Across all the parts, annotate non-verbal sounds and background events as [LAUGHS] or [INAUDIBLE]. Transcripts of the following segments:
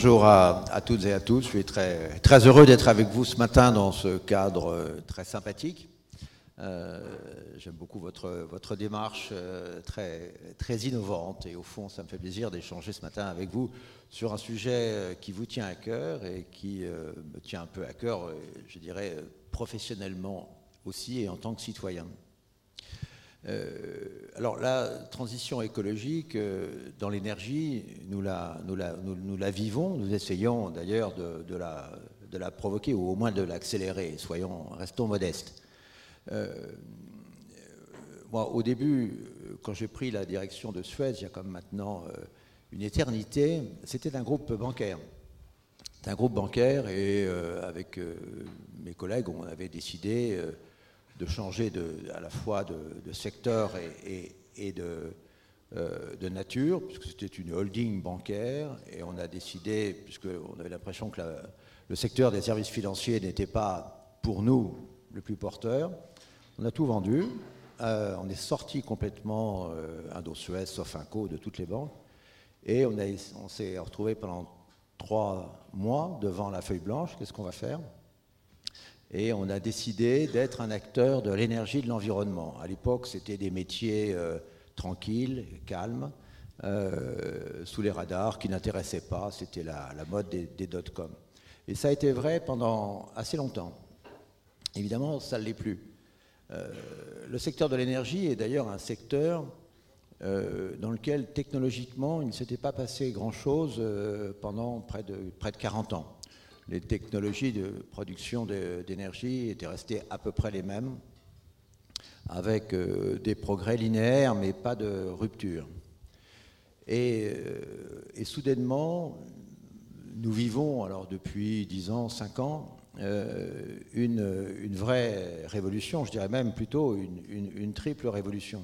bonjour à, toutes et à tous. Je suis très, très heureux d'être avec vous ce matin dans ce cadre euh, très sympathique. Euh, j'aime beaucoup votre, votre démarche euh, très, très innovante et au fond, ça me fait plaisir d'échanger ce matin avec vous sur un sujet qui vous tient à cœur et qui me tient un peu à cœur, je dirais, professionnellement aussi et en tant que citoyen. Euh, alors la transition écologique euh, dans l'énergie, nous la, vivons, nous essayons d'ailleurs de, la, provoquer ou au moins de l'accélérer, soyons, restons modestes. Euh, moi, au début, quand j'ai pris la direction de Suez, il y a comme maintenant une éternité, c'était un groupe bancaire. C'était un groupe bancaire et avec mes collègues, on avait décidé de changer à la fois de, secteur et, de, euh, de, nature, puisque c'était une holding bancaire, et on a décidé, puisqu'on avait l'impression que le secteur des services financiers n'était pas pour nous le plus porteur, on a tout vendu, euh, on est sorti complètement euh, Indo-Suez, sauf co de toutes les banques, et on s'est retrouvé pendant trois mois devant la feuille blanche, qu'est-ce qu'on va faire? Et on a décidé d'être un acteur de l'énergie de l'environnement. À l'époque, c'était des métiers euh, tranquilles, calmes, euh, sous les radars, qui n'intéressaient pas, c'était la, mode des, dot-com. Et ça a été vrai pendant assez longtemps. Évidemment, ça ne l'est plus. Euh, le secteur de l'énergie est d'ailleurs un secteur dans lequel technologiquement il ne s'était pas passé grand-chose pendant près de, près de 40 ans les technologies de production d'énergie étaient restées à peu près les mêmes, avec euh, des progrès linéaires, mais pas de rupture. Et, euh, soudainement, nous vivons, alors depuis 10 ans, 5 ans, euh, une, vraie révolution, je dirais même plutôt une, une, triple révolution.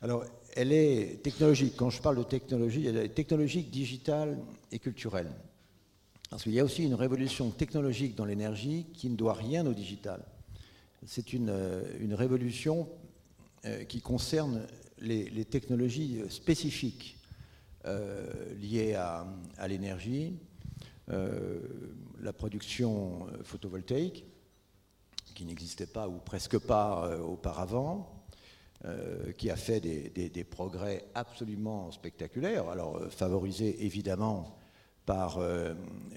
Alors, elle est technologique. Quand je parle de technologie, elle est technologique, digitale et culturelle. Parce qu'il y a aussi une révolution technologique dans l'énergie qui ne doit rien au digital. C'est une, euh, révolution euh, qui concerne les, technologies spécifiques euh, liées à, l'énergie, la production photovoltaïque, qui n'existait pas ou presque pas auparavant, qui a fait des, des, progrès absolument spectaculaires. Alors, favorisé évidemment par euh,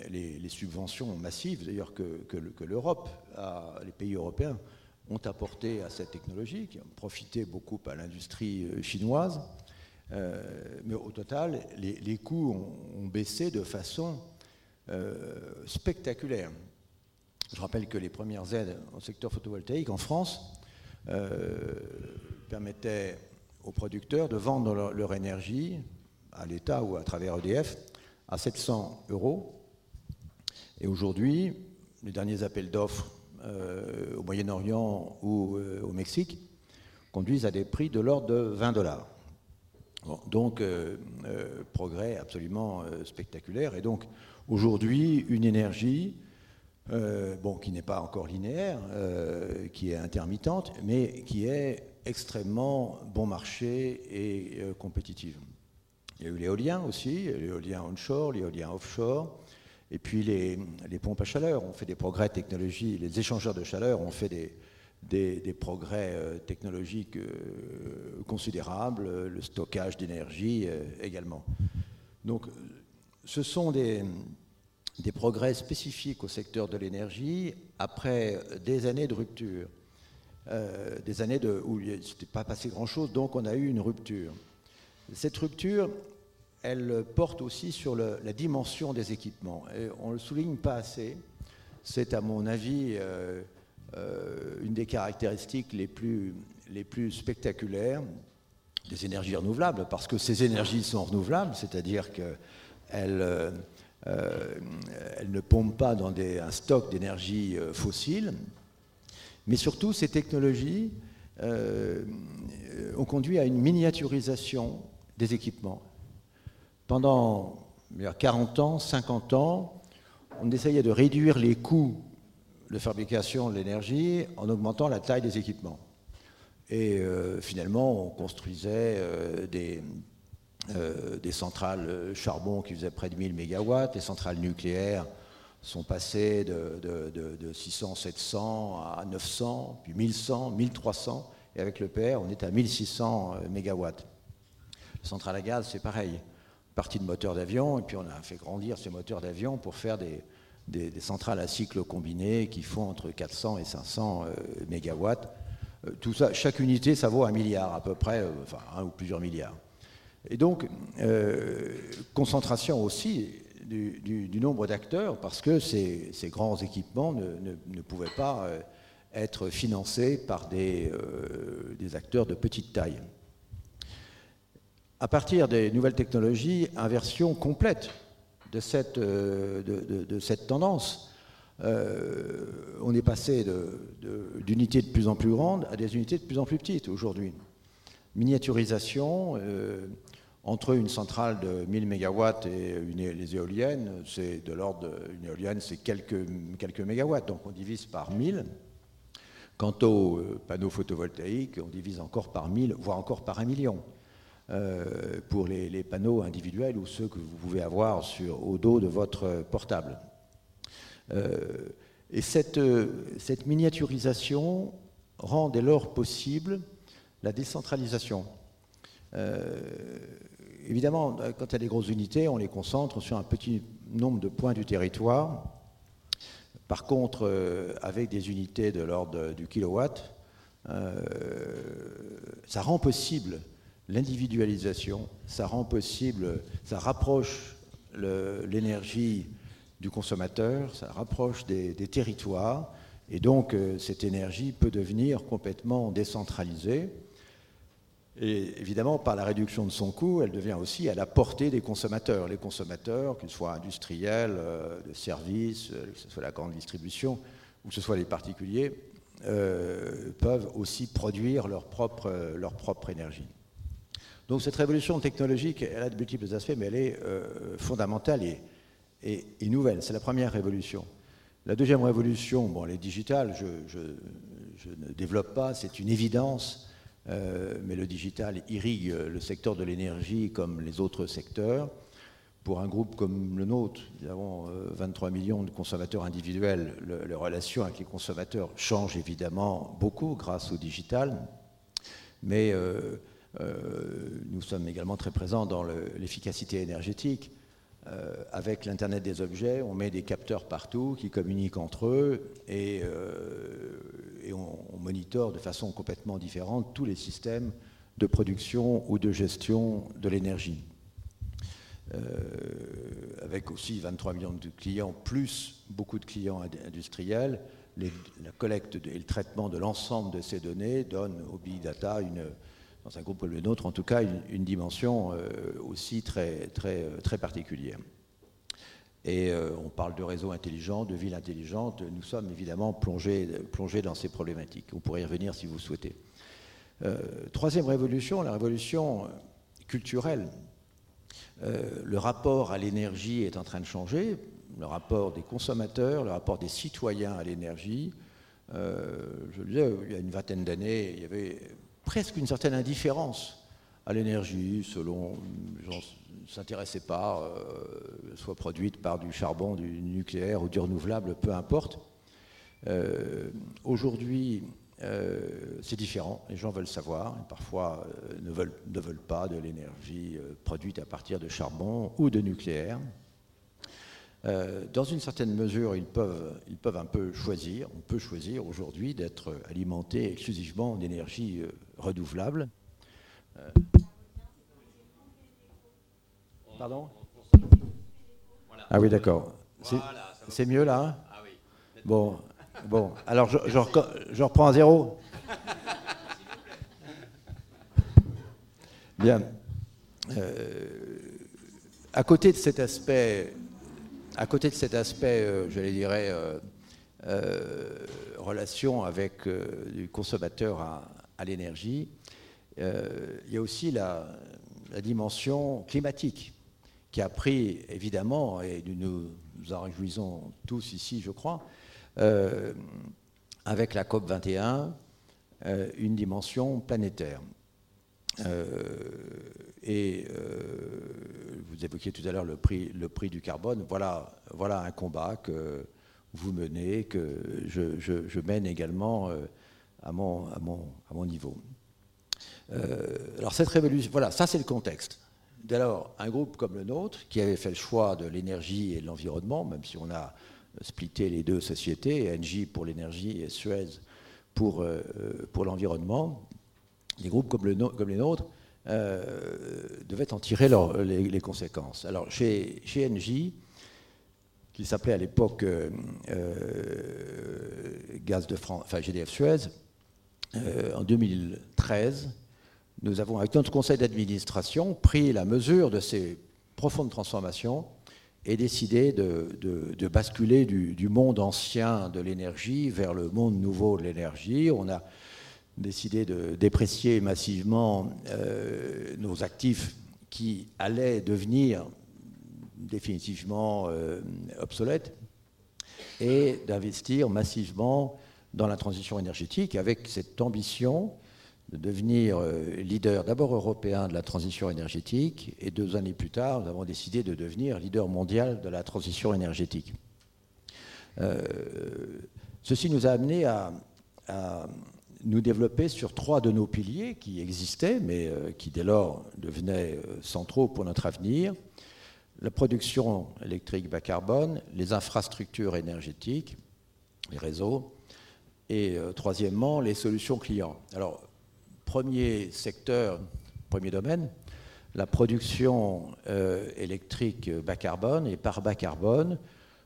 les, subventions massives, d'ailleurs que, l'Europe, les pays européens ont apporté à cette technologie, qui ont profité beaucoup à l'industrie euh, chinoise. Euh, mais au total, les, coûts ont, baissé de façon spectaculaire. Je rappelle que les premières aides au secteur photovoltaïque en France permettaient aux producteurs de vendre leur énergie à l'État ou à travers EDF à 700 euros. Et aujourd'hui, les derniers appels d'offres euh, au Moyen-Orient ou euh, au Mexique conduisent à des prix de l'ordre de 20 dollars. donc, euh, progrès absolument spectaculaire. Et donc, aujourd'hui, une énergie bon, qui n'est pas encore linéaire, qui est intermittente, mais qui est extrêmement bon marché et compétitive. Il y a eu l'éolien aussi, l'éolien onshore, l'éolien offshore, et puis les, pompes à chaleur ont fait des progrès technologiques, les échangeurs de chaleur ont fait des, progrès euh, technologiques euh, considérables, le stockage d'énergie euh, également. Donc ce sont des, progrès spécifiques au secteur de l'énergie après des années de rupture, des années où il ne s'était pas passé grand-chose, donc on a eu une rupture. Cette rupture, elle porte aussi sur la dimension des équipements. On ne le souligne pas assez. C'est, à mon avis, euh, euh, une des caractéristiques les plus, les plus spectaculaires des énergies renouvelables, parce que ces énergies sont renouvelables, c'est-à-dire qu'elles euh, elles ne pompent pas dans des, un stock d'énergie fossile, mais surtout ces technologies ont conduit à une miniaturisation des équipements. Pendant 40 ans, 50 ans, on essayait de réduire les coûts de fabrication de l'énergie en augmentant la taille des équipements. Et euh, finalement, on construisait euh, des, des centrales charbon qui faisaient près de 1000 MW, les centrales nucléaires sont passées de, de 600, 700 à 900, puis 1100, 1300, et avec le PR, on est à 1600 MW. Les centrales à gaz, c'est pareil. Partie de moteurs d'avion, et puis on a fait grandir ces moteurs d'avion pour faire des, centrales à cycle combiné qui font entre 400 et 500 MW. Euh, tout ça, chaque unité, ça vaut un milliard à peu près, euh, enfin un ou plusieurs milliards. Et donc, euh, concentration aussi du, nombre d'acteurs, parce que ces, grands équipements ne, pouvaient pas être financés par des, acteurs de petite taille. À partir des nouvelles technologies, inversion complète de cette, cette tendance. Euh, on est passé d'unités de, plus en plus grandes à des unités de plus en plus petites aujourd'hui. Miniaturisation, euh, entre une centrale de 1000 MW et les éoliennes, c'est de l'ordre d'une éolienne, c'est quelques, mégawatts, donc on divise par 1000. Quant aux euh, panneaux photovoltaïques, on divise encore par 1000, voire encore par un million. Pour les, panneaux individuels ou ceux que vous pouvez avoir au dos de votre portable. Euh, et cette, euh, cette, miniaturisation rend dès lors possible la décentralisation. Euh, évidemment, quand il y a des grosses unités, on les concentre sur un petit nombre de points du territoire. Par contre, avec des unités de l'ordre du kilowatt, ça rend possible l'individualisation, ça rend possible, ça rapproche l'énergie du consommateur, ça rapproche des, territoires, et donc euh, cette énergie peut devenir complètement décentralisée. Et évidemment, par la réduction de son coût, elle devient aussi à la portée des consommateurs. Les consommateurs, qu'ils soient industriels, euh, de services, euh, que ce soit la grande distribution ou que ce soit les particuliers, peuvent aussi produire leur propre, leur propre énergie. Donc cette révolution technologique, elle a de multiples aspects, mais elle est fondamentale et nouvelle. C'est la première révolution. La deuxième révolution, bon, elle est digitale, je, ne développe pas, c'est une évidence, euh, mais le digital irrigue le secteur de l'énergie comme les autres secteurs. Pour un groupe comme le nôtre, nous avons 23 millions de consommateurs individuels, les relations avec les consommateurs changent évidemment beaucoup grâce au digital, mais euh, euh, nous sommes également très présents dans l'efficacité énergétique. Euh, avec l'Internet des objets, on met des capteurs partout qui communiquent entre eux et, euh, on, on, de façon complètement différente tous les systèmes de production ou de gestion de l'énergie. Euh, avec aussi 23 millions de clients, plus beaucoup de clients industriels, la collecte et le traitement de l'ensemble de ces données donne au Big Data une, dans un groupe comme le nôtre, en tout cas, une, dimension euh, aussi très, très, euh, très particulière. Et euh, on parle de réseaux intelligents, de villes intelligentes. Nous sommes évidemment plongés, plongés dans ces problématiques. On pourrait y revenir si vous souhaitez. troisième révolution, la révolution culturelle. le rapport à l'énergie est en train de changer. Le rapport des consommateurs, le rapport des citoyens à l'énergie. je le disais, il y a une vingtaine d'années, il y avait presque une certaine indifférence à l'énergie, selon les gens ne s'intéressaient pas, euh, soit produite par du charbon, du nucléaire ou du renouvelable, peu importe. Euh, aujourd'hui, euh, c'est différent, les gens veulent savoir, et parfois ne, veulent, ne veulent pas de l'énergie produite à partir de charbon ou de nucléaire. Dans une certaine mesure, ils peuvent, ils peuvent un peu choisir, on peut choisir aujourd'hui d'être alimenté exclusivement d'énergie renouvelable. Euh, Pardon? Ah oui, d'accord. C'est mieux là hein? Ah Bon, bon. alors je, je, reprends à zéro? Bien. Euh, à côté de cet aspect, à côté de cet aspect, euh, je les dirais, relation avec du consommateur à, l'énergie, euh, il y a aussi la, dimension climatique qui a pris évidemment, et nous nous en réjouissons tous ici, je crois, euh, avec la COP 21, euh, une dimension planétaire. Et vous évoquiez tout à l'heure le prix, le prix du carbone. Voilà, voilà un combat que vous menez, que je, mène également à, mon, à, mon, niveau. alors cette révolution, voilà, ça c'est le contexte. Dès lors, un groupe comme le nôtre, qui avait fait le choix de l'énergie et de l'environnement, même si on a splitté les deux sociétés, Engie pour l'énergie et Suez pour, euh, pour l'environnement, les groupes comme les nôtres euh, devaient en tirer les, conséquences. Alors chez, chez qui s'appelait à l'époque euh, Gaz de France, enfin GDF Suez, en 2013, nous avons, avec notre conseil d'administration, pris la mesure de ces profondes transformations et décidé de, basculer du, monde ancien de l'énergie vers le monde nouveau de l'énergie. On a décidé de déprécier massivement euh, nos actifs qui allaient devenir définitivement euh, obsolètes et d'investir massivement dans la transition énergétique avec cette ambition de devenir euh, leader d'abord européen de la transition énergétique et deux années plus tard, nous avons décidé de devenir leader mondial de la transition énergétique. Ceci nous a amené à, nous développer sur trois de nos piliers qui existaient, mais euh, qui dès lors devenaient centraux pour notre avenir. La production électrique bas carbone, les infrastructures énergétiques, les réseaux, et troisièmement, les solutions clients. Alors, premier secteur, premier domaine, la production euh, électrique bas carbone. Et par bas carbone,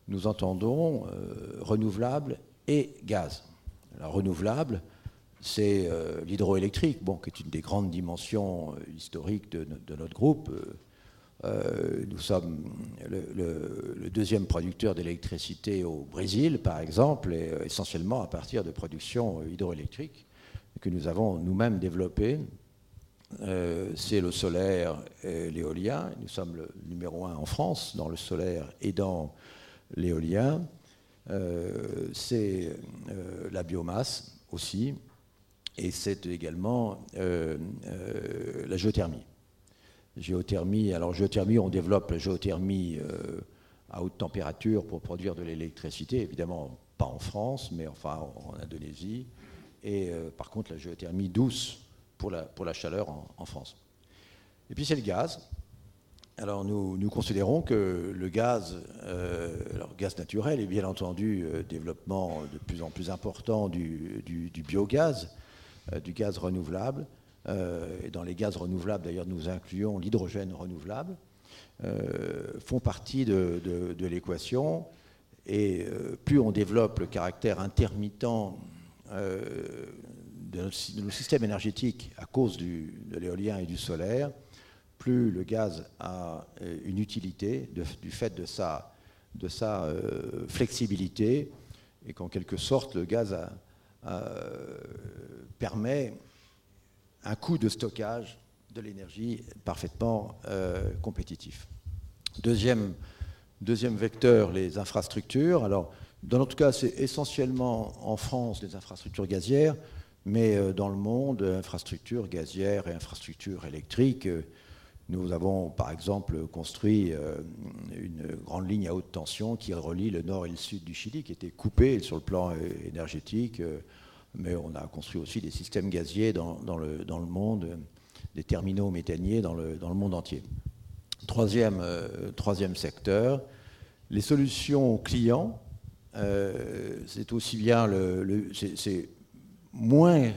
nous entendons euh, renouvelable et gaz. La renouvelable, c'est euh, l'hydroélectrique, bon, qui est une des grandes dimensions historiques de, notre groupe. nous sommes le, deuxième producteur d'électricité au Brésil, par exemple, essentiellement à partir de production hydroélectrique que nous avons nous-mêmes développé, euh, c'est le solaire et l'éolien. Nous sommes le numéro un en France dans le solaire et dans l'éolien. Euh, c'est euh, la biomasse aussi, et c'est également la géothermie. Géothermie, alors géothermie, on développe la géothermie à haute température pour produire de l'électricité, évidemment pas en France, mais enfin en Indonésie, et euh, par contre la géothermie douce pour la, pour la chaleur en, France. Et puis c'est le gaz. Alors nous, nous, considérons que le gaz, euh, gaz naturel et bien entendu euh, développement de plus en plus important du, du, biogaz, du gaz renouvelable, et dans les gaz renouvelables d'ailleurs nous incluons l'hydrogène renouvelable, font partie de, l'équation. Et plus on développe le caractère intermittent euh, de, nos systèmes énergétiques à cause de l'éolien et du solaire, plus le gaz a euh, une utilité du fait de sa, euh, flexibilité et qu'en quelque sorte le gaz permet un coût de stockage de l'énergie parfaitement compétitif. Deuxième, vecteur, les infrastructures. Alors, dans notre cas, c'est essentiellement en France des infrastructures gazières, mais euh, dans le monde, infrastructures gazières et infrastructures électriques. Euh, nous avons par exemple construit euh, une grande ligne à haute tension qui relie le nord et le sud du Chili, qui était coupée sur le plan énergétique, mais on a construit aussi des systèmes gaziers dans, le, dans le, monde, des terminaux méthaniers dans le, dans le monde entier. Troisième, troisième secteur, les solutions clients euh, c'est aussi bien le, c'est moins,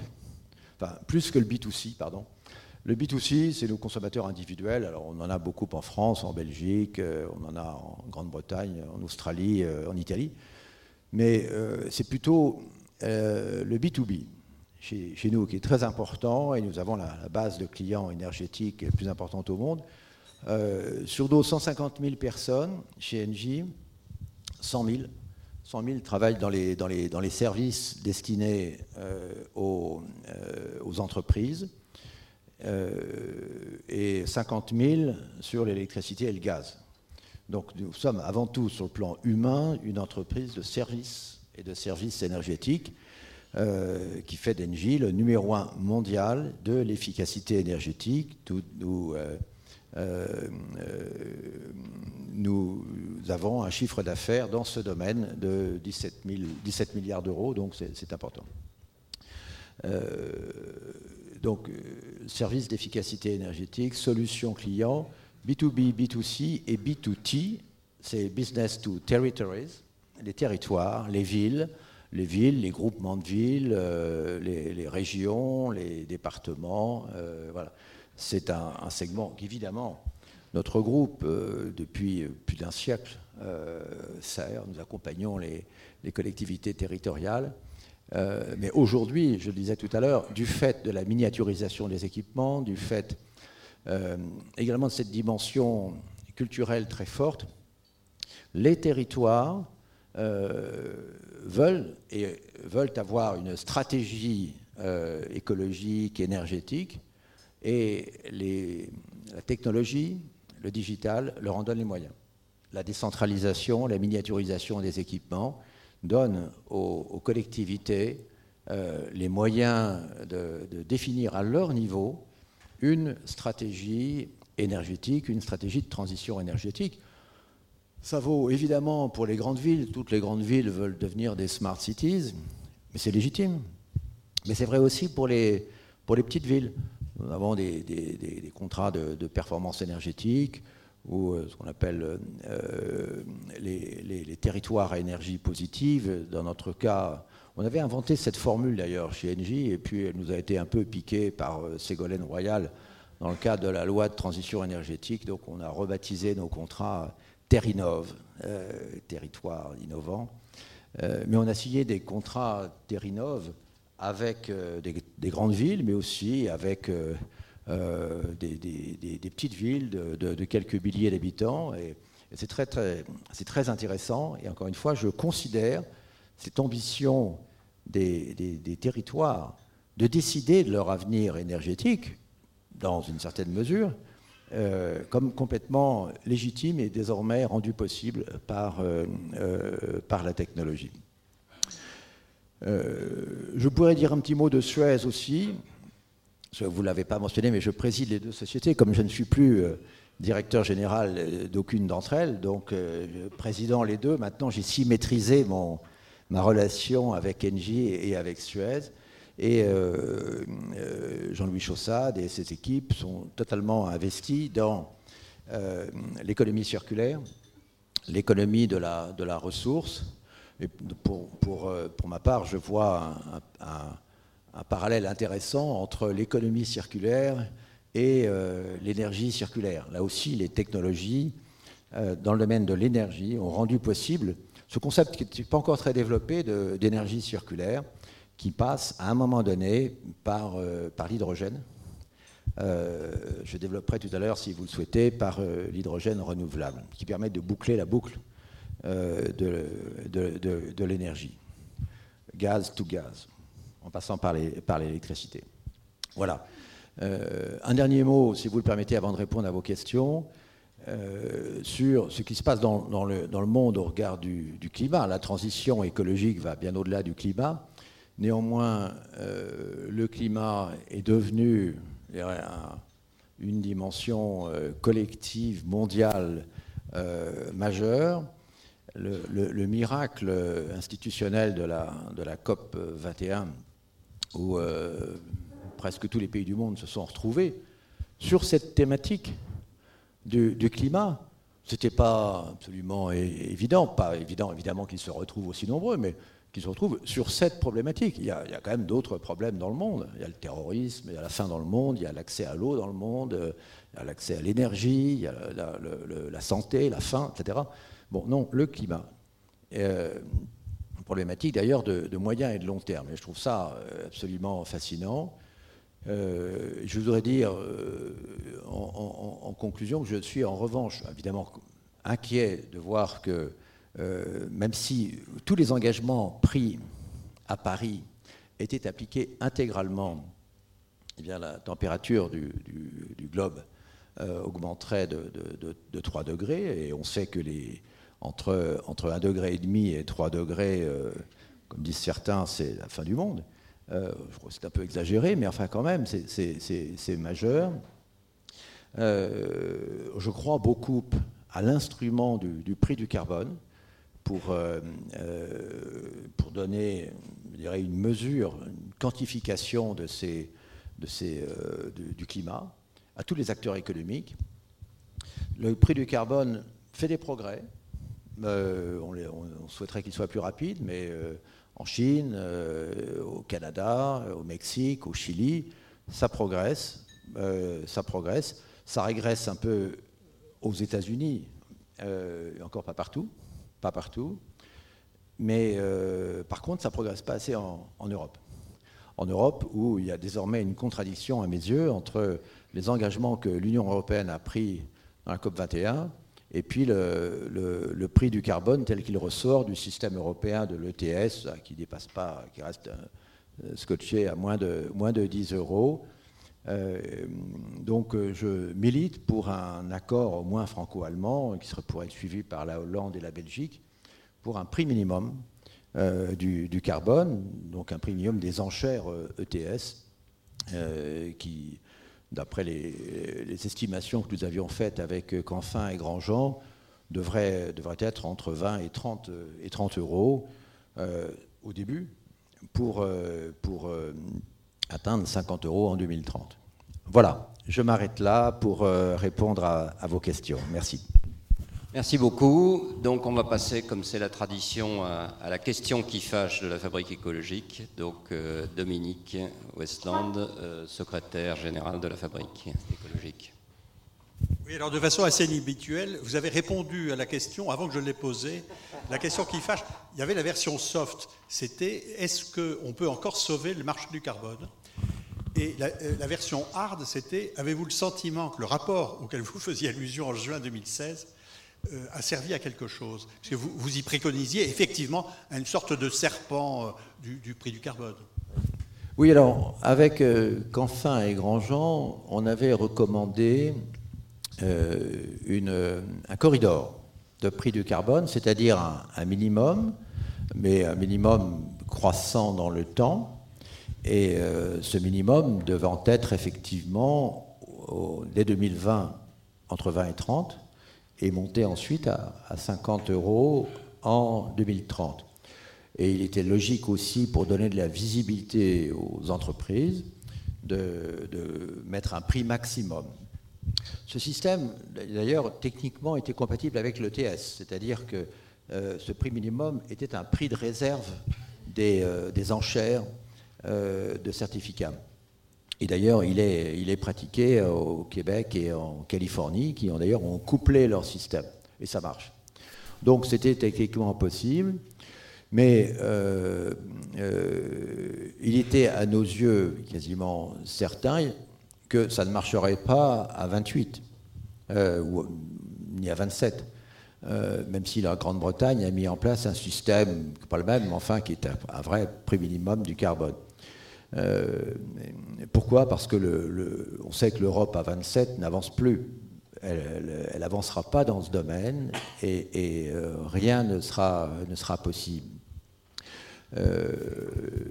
enfin plus que le B2C, pardon. Le B2C, c'est nos consommateurs individuels. Alors, on en a beaucoup en France, en Belgique, euh, on en a en Grande-Bretagne, en Australie, euh, en Italie. Mais c'est plutôt le B2B chez, nous qui est très important et nous avons la, base de clients énergétiques la plus importante au monde. sur nos 150 000 personnes chez Engie, 100 000 100 000 travaillent dans les, services destinés euh, aux, euh, entreprises euh, et 50 000 sur l'électricité et le gaz. Donc nous sommes avant tout sur le plan humain une entreprise de services et de services énergétiques qui fait d'Engie le numéro un mondial de l'efficacité énergétique. nous, nous avons un chiffre d'affaires dans ce domaine de 17, 17 milliards d'euros, donc c'est important. donc, service d'efficacité énergétique, solutions clients, B2B, B2C et B2T, c'est business to territories, les territoires, les villes, les villes, les groupements de villes, euh, les, régions, les départements. Euh, voilà. C'est un, segment qu'évidemment, notre groupe, euh, depuis plus d'un siècle, sert. Nous accompagnons les collectivités territoriales. Mais aujourd'hui, je le disais tout à l'heure, du fait de la miniaturisation des équipements, du fait également de cette dimension culturelle très forte, les territoires euh, veulent, et veulent avoir une stratégie euh, écologique, énergétique, et la technologie, le digital leur en donne les moyens. La décentralisation, la miniaturisation des équipements donnent aux, collectivités euh, les moyens de, définir à leur niveau une stratégie énergétique, une stratégie de transition énergétique. Ça vaut évidemment pour les grandes villes. Toutes les grandes villes veulent devenir des smart cities, mais c'est légitime. Mais c'est vrai aussi pour les, petites villes. Nous avons des, contrats de, performance énergétique ou euh, ce qu'on appelle euh, les, territoires à énergie positive. Dans notre cas, on avait inventé cette formule d'ailleurs chez Engie et puis elle nous a été un peu piquée par euh, Ségolène Royal dans le cadre de la loi de transition énergétique. Donc on a rebaptisé nos contrats Terrinov, euh, territoire innovant. Mais on a signé des contrats Terrinov avec des, grandes villes, mais aussi avec des, petites villes de, quelques milliers d'habitants. C'est très, intéressant. Et encore une fois, je considère cette ambition des, territoires de décider de leur avenir énergétique, dans une certaine mesure, euh, comme complètement légitime et désormais rendu possible par, euh, euh, par la technologie. je pourrais dire un petit mot de Suez aussi. Vous ne l'avez pas mentionné, mais je préside les deux sociétés. Comme je ne suis plus directeur général d'aucune d'entre elles, donc président les deux, maintenant j'ai si maîtrisé mon, ma relation avec Engie et avec Suez et euh, euh, Jean-Louis Chaussade et ses équipes sont totalement investis dans euh, l'économie circulaire, l'économie de la, de la ressource. Et pour, pour, pour ma part, je vois un, parallèle intéressant entre l'économie circulaire et l'énergie circulaire. Là aussi, les technologies dans le domaine de l'énergie ont rendu possible ce concept qui n'est pas encore très développé d'énergie circulaire, qui passe à un moment donné par, euh, l'hydrogène. Euh, je développerai tout à l'heure, si vous le souhaitez, par euh, l'hydrogène renouvelable, qui permet de boucler la boucle de, de, l'énergie, gaz to gaz, en passant par l'électricité. Par voilà. un dernier mot, si vous le permettez, avant de répondre à vos questions. sur ce qui se passe dans, le, monde au regard du, climat. La transition écologique va bien au-delà du climat. Néanmoins, euh, le climat est devenu une dimension euh, collective, mondiale euh, majeure. Le, miracle institutionnel de la, de la COP 21, où presque tous les pays du monde se sont retrouvés sur cette thématique du, climat, c'était pas absolument évident, pas évident évidemment qu'ils se retrouvent aussi nombreux, mais qui se retrouvent sur cette problématique. Il y a, quand même d'autres problèmes dans le monde. Il y a le terrorisme, il y a la faim dans le monde, il y a l'accès à l'eau dans le monde, il y a l'accès à l'énergie, il y a la, santé, la faim, etc. Bon, non, le climat. Euh, problématique d'ailleurs de, moyen et de long terme. Et je trouve ça euh, absolument fascinant. Euh, je voudrais dire euh, en, conclusion que je suis en revanche évidemment inquiet de voir que même si tous les engagements pris à Paris étaient appliqués intégralement, eh bien, la température du, globe augmenterait de, 3 degrés, et on sait que les, entre, entre 1 degré et demi et 3 degrés euh, comme disent certains, c'est la fin du monde. je crois que c'est un peu exagéré, mais enfin quand même, c'est majeur. je crois beaucoup à l'instrument du, prix du carbone pour, pour donner je dirais, une mesure, une quantification de ces, de ces, du climat à tous les acteurs économiques. Le prix du carbone fait des progrès. Euh, on, souhaiterait qu'il soit plus rapide, mais euh, en Chine, euh, au Canada, au Mexique, au Chili, ça progresse, ça progresse. Ça régresse un peu aux États-Unis, encore pas partout, pas partout. Mais par contre, ça progresse pas assez en, en Europe. En Europe, où il y a désormais une contradiction à mes yeux entre les engagements que l'Union européenne a pris dans la COP 21 et puis le, prix du carbone tel qu'il ressort du système européen de l'ETS, qui dépasse pas, qui reste euh, scotché à moins de, moins de 10 euros. Euh, donc euh, je milite pour un accord au moins franco-allemand, qui serait, pourrait être suivi par la Hollande et la Belgique, pour un prix minimum du, du, carbone, donc un prix minimum des enchères ETS, e qui d'après les, estimations que nous avions faites avec Canfin et Grandjean, devrait, devrait être entre 20 et 30, et 30 euros euh, au début pour, euh, pour euh, atteindre 50 euros en 2030. Voilà, je m'arrête là pour répondre à vos questions. Merci. Merci beaucoup. Donc on va passer, comme c'est la tradition, à, la question qui fâche de la fabrique écologique. Donc euh, Dominique Westland, euh, secrétaire général de la fabrique écologique. Oui, alors de façon assez inhabituelle, vous avez répondu à la question avant que je l'ai posée. La question qui fâche, il y avait la version soft, c'était est-ce qu'on peut encore sauver le marché du carbone? Et la, euh, la, version hard, c'était avez-vous le sentiment que le rapport auquel vous faisiez allusion en juin 2016 euh, a servi à quelque chose Parce que vous, vous y préconisiez effectivement une sorte de serpent euh, du, prix du carbone. Oui, alors avec euh, Canfin et Grandjean, on avait recommandé une, un corridor de prix du carbone, c'est-à-dire un, minimum, mais un minimum croissant dans le temps, et ce minimum devant être effectivement, dès 2020, entre 20 et 30, et monter ensuite à, 50 euros en 2030. Et il était logique aussi, pour donner de la visibilité aux entreprises, de, mettre un prix maximum. Ce système, d'ailleurs, techniquement était compatible avec l'ETS, c'est-à-dire que euh, ce prix minimum était un prix de réserve des, euh, enchères euh, de certificats. Et d'ailleurs, il est, pratiqué au Québec et en Californie, qui ont d'ailleurs ont couplé leur système. Et ça marche. Donc c'était techniquement possible, mais euh, euh, il était à nos yeux quasiment certain que ça ne marcherait pas à 28, euh, ou, ni à 27. même si la Grande-Bretagne a mis en place un système, pas le même, mais enfin qui est un vrai prix minimum du carbone. Euh, pourquoi? Parce que le, on sait que l'Europe à 27 n'avance plus. Elle n'avancera pas dans ce domaine et, euh, rien ne sera, ne sera possible. Euh,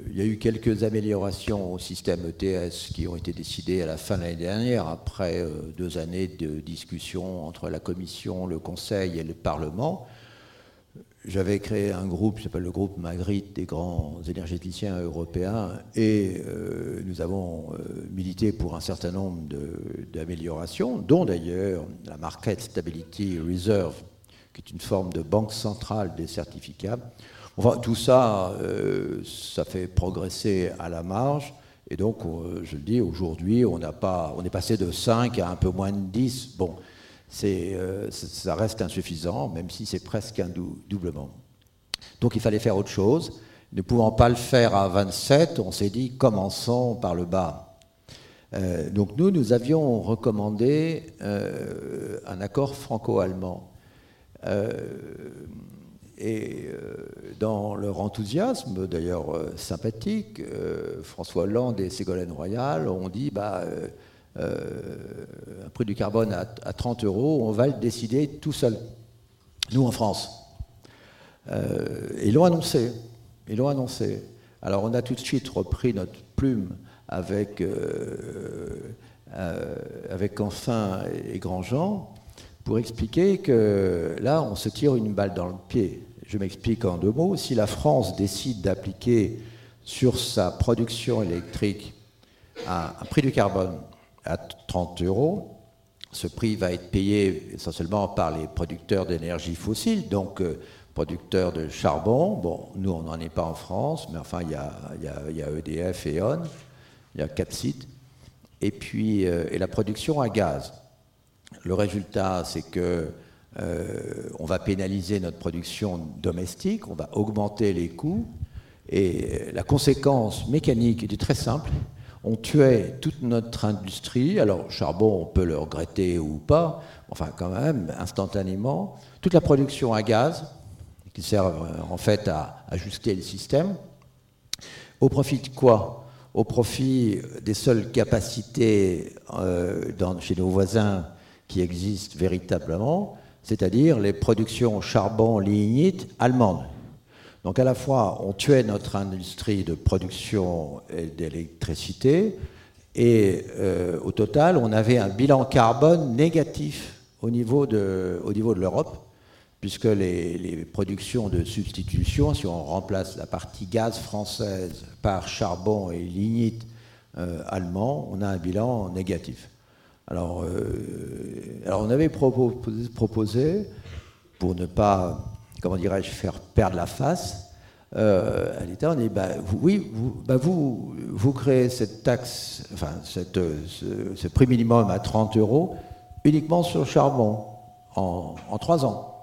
il y a eu quelques améliorations au système ETS qui ont été décidées à la fin de l'année dernière, après deux années de discussion entre la Commission, le Conseil et le Parlement j'avais créé un groupe qui s'appelle le groupe Magritte des grands énergéticiens européens et euh, nous avons euh, milité pour un certain nombre d'améliorations, dont d'ailleurs la Market Stability Reserve, qui est une forme de banque centrale des certificats. Enfin, tout ça, euh, ça fait progresser à la marge. Et donc, je le dis, aujourd'hui, on, on est passé de 5 à un peu moins de 10. Bon, euh, ça reste insuffisant, même si c'est presque un doublement. Donc il fallait faire autre chose. Ne pouvant pas le faire à 27, on s'est dit commençons par le bas. Euh, donc nous, nous avions recommandé euh, un accord franco-allemand. et dans leur enthousiasme, d'ailleurs sympathique, François Hollande et Ségolène Royal ont dit bah, euh, un prix du carbone à, 30 euros, on va le décider tout seul, nous en France. Euh, ils l'ont annoncé. Ils l'ont annoncé. Alors on a tout de suite repris notre plume avec, avec Enfin et Grandjean pour expliquer que là, on se tire une balle dans le pied. Je m'explique en deux mots. Si la France décide d'appliquer sur sa production électrique un, prix du carbone à 30 euros, ce prix va être payé essentiellement par les producteurs d'énergie fossile, donc euh, producteurs de charbon. Bon, nous, on n'en est pas en France, mais enfin, il y a, EDF et E.ON, il y a quatre sites. Et puis, euh, et la production à gaz. Le résultat, c'est que euh, on va pénaliser notre production domestique, on va augmenter les coûts, et la conséquence mécanique est très simple. On tuait toute notre industrie. Alors, charbon, on peut le regretter ou pas, enfin, quand même, instantanément. Toute la production à gaz, qui sert en fait à ajuster le système. Au profit de quoi? Au profit des seules capacités euh, chez nos voisins qui existent véritablement, c'est-à-dire les productions charbon lignite allemandes. Donc à la fois, on tuait notre industrie de production d'électricité, et euh, au total, on avait un bilan carbone négatif au niveau de, l'Europe, puisque les, productions de substitution, si on remplace la partie gaz française par charbon et lignite euh, allemand, on a un bilan négatif. Alors, euh, alors on avait proposé, pour ne pas, comment dirais-je, faire perdre la face euh, à l'État, on dit, oui, vous, bah, vous, créez cette taxe, enfin, cette, ce, prix minimum à 30 euros uniquement sur le charbon en, trois ans.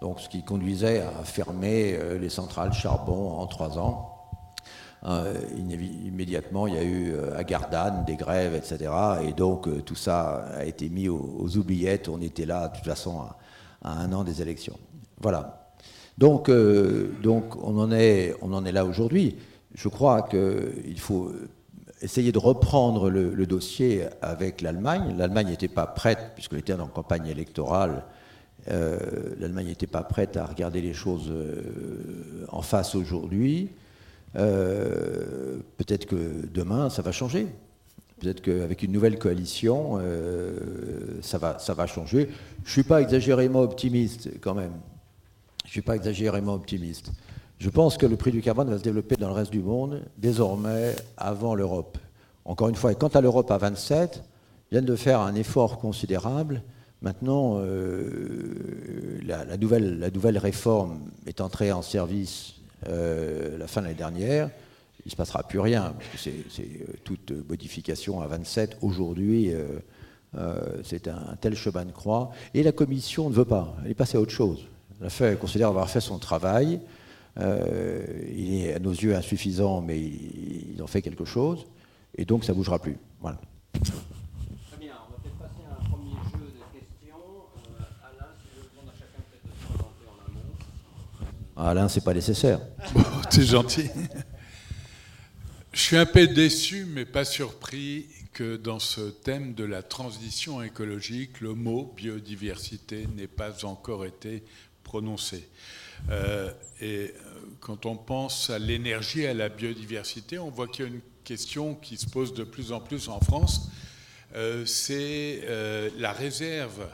Donc, ce qui conduisait à fermer euh, les centrales charbon en trois ans. Euh, immédiatement, il y a eu euh, à Gardanne des grèves, etc. Et donc euh, tout ça a été mis aux, oubliettes. On était là, de toute façon, à, un an des élections. Voilà. Donc, donc on, en est, là aujourd'hui. Je crois qu'il faut essayer de reprendre le, dossier avec l'Allemagne. L'Allemagne n'était pas prête, puisqu'elle était en campagne électorale. L'Allemagne n'était pas prête à regarder les choses en face aujourd'hui. Euh, peut-être que demain, ça va changer. Peut-être qu'avec une nouvelle coalition, euh, ça, va, ça va changer. Je ne suis pas exagérément optimiste quand même. Je ne suis pas exagérément optimiste. Je pense que le prix du carbone va se développer dans le reste du monde, désormais avant l'Europe. Encore une fois, et quant à l'Europe à 27, viennent de faire un effort considérable. Maintenant, euh, la, nouvelle, réforme est entrée en service euh, la fin de l'année dernière, il ne se passera plus rien, parce que euh, toute modification à 27. Aujourd'hui, c'est un, tel chemin de croix. Et la Commission ne veut pas, elle est passée à autre chose. Elle, fait, elle considère avoir fait son travail. il est à nos yeux insuffisant, mais ils il en fait quelque chose. Et donc, ça ne bougera plus. Voilà. Alain, c'est pas nécessaire. [LAUGHS] c'est gentil. Je suis un peu déçu, mais pas surpris que dans ce thème de la transition écologique, le mot biodiversité n'ait pas encore été prononcé. Euh, et euh, quand on pense à l'énergie, à la biodiversité, on voit qu'il y a une question qui se pose de plus en plus en France. Euh, c'est la réserve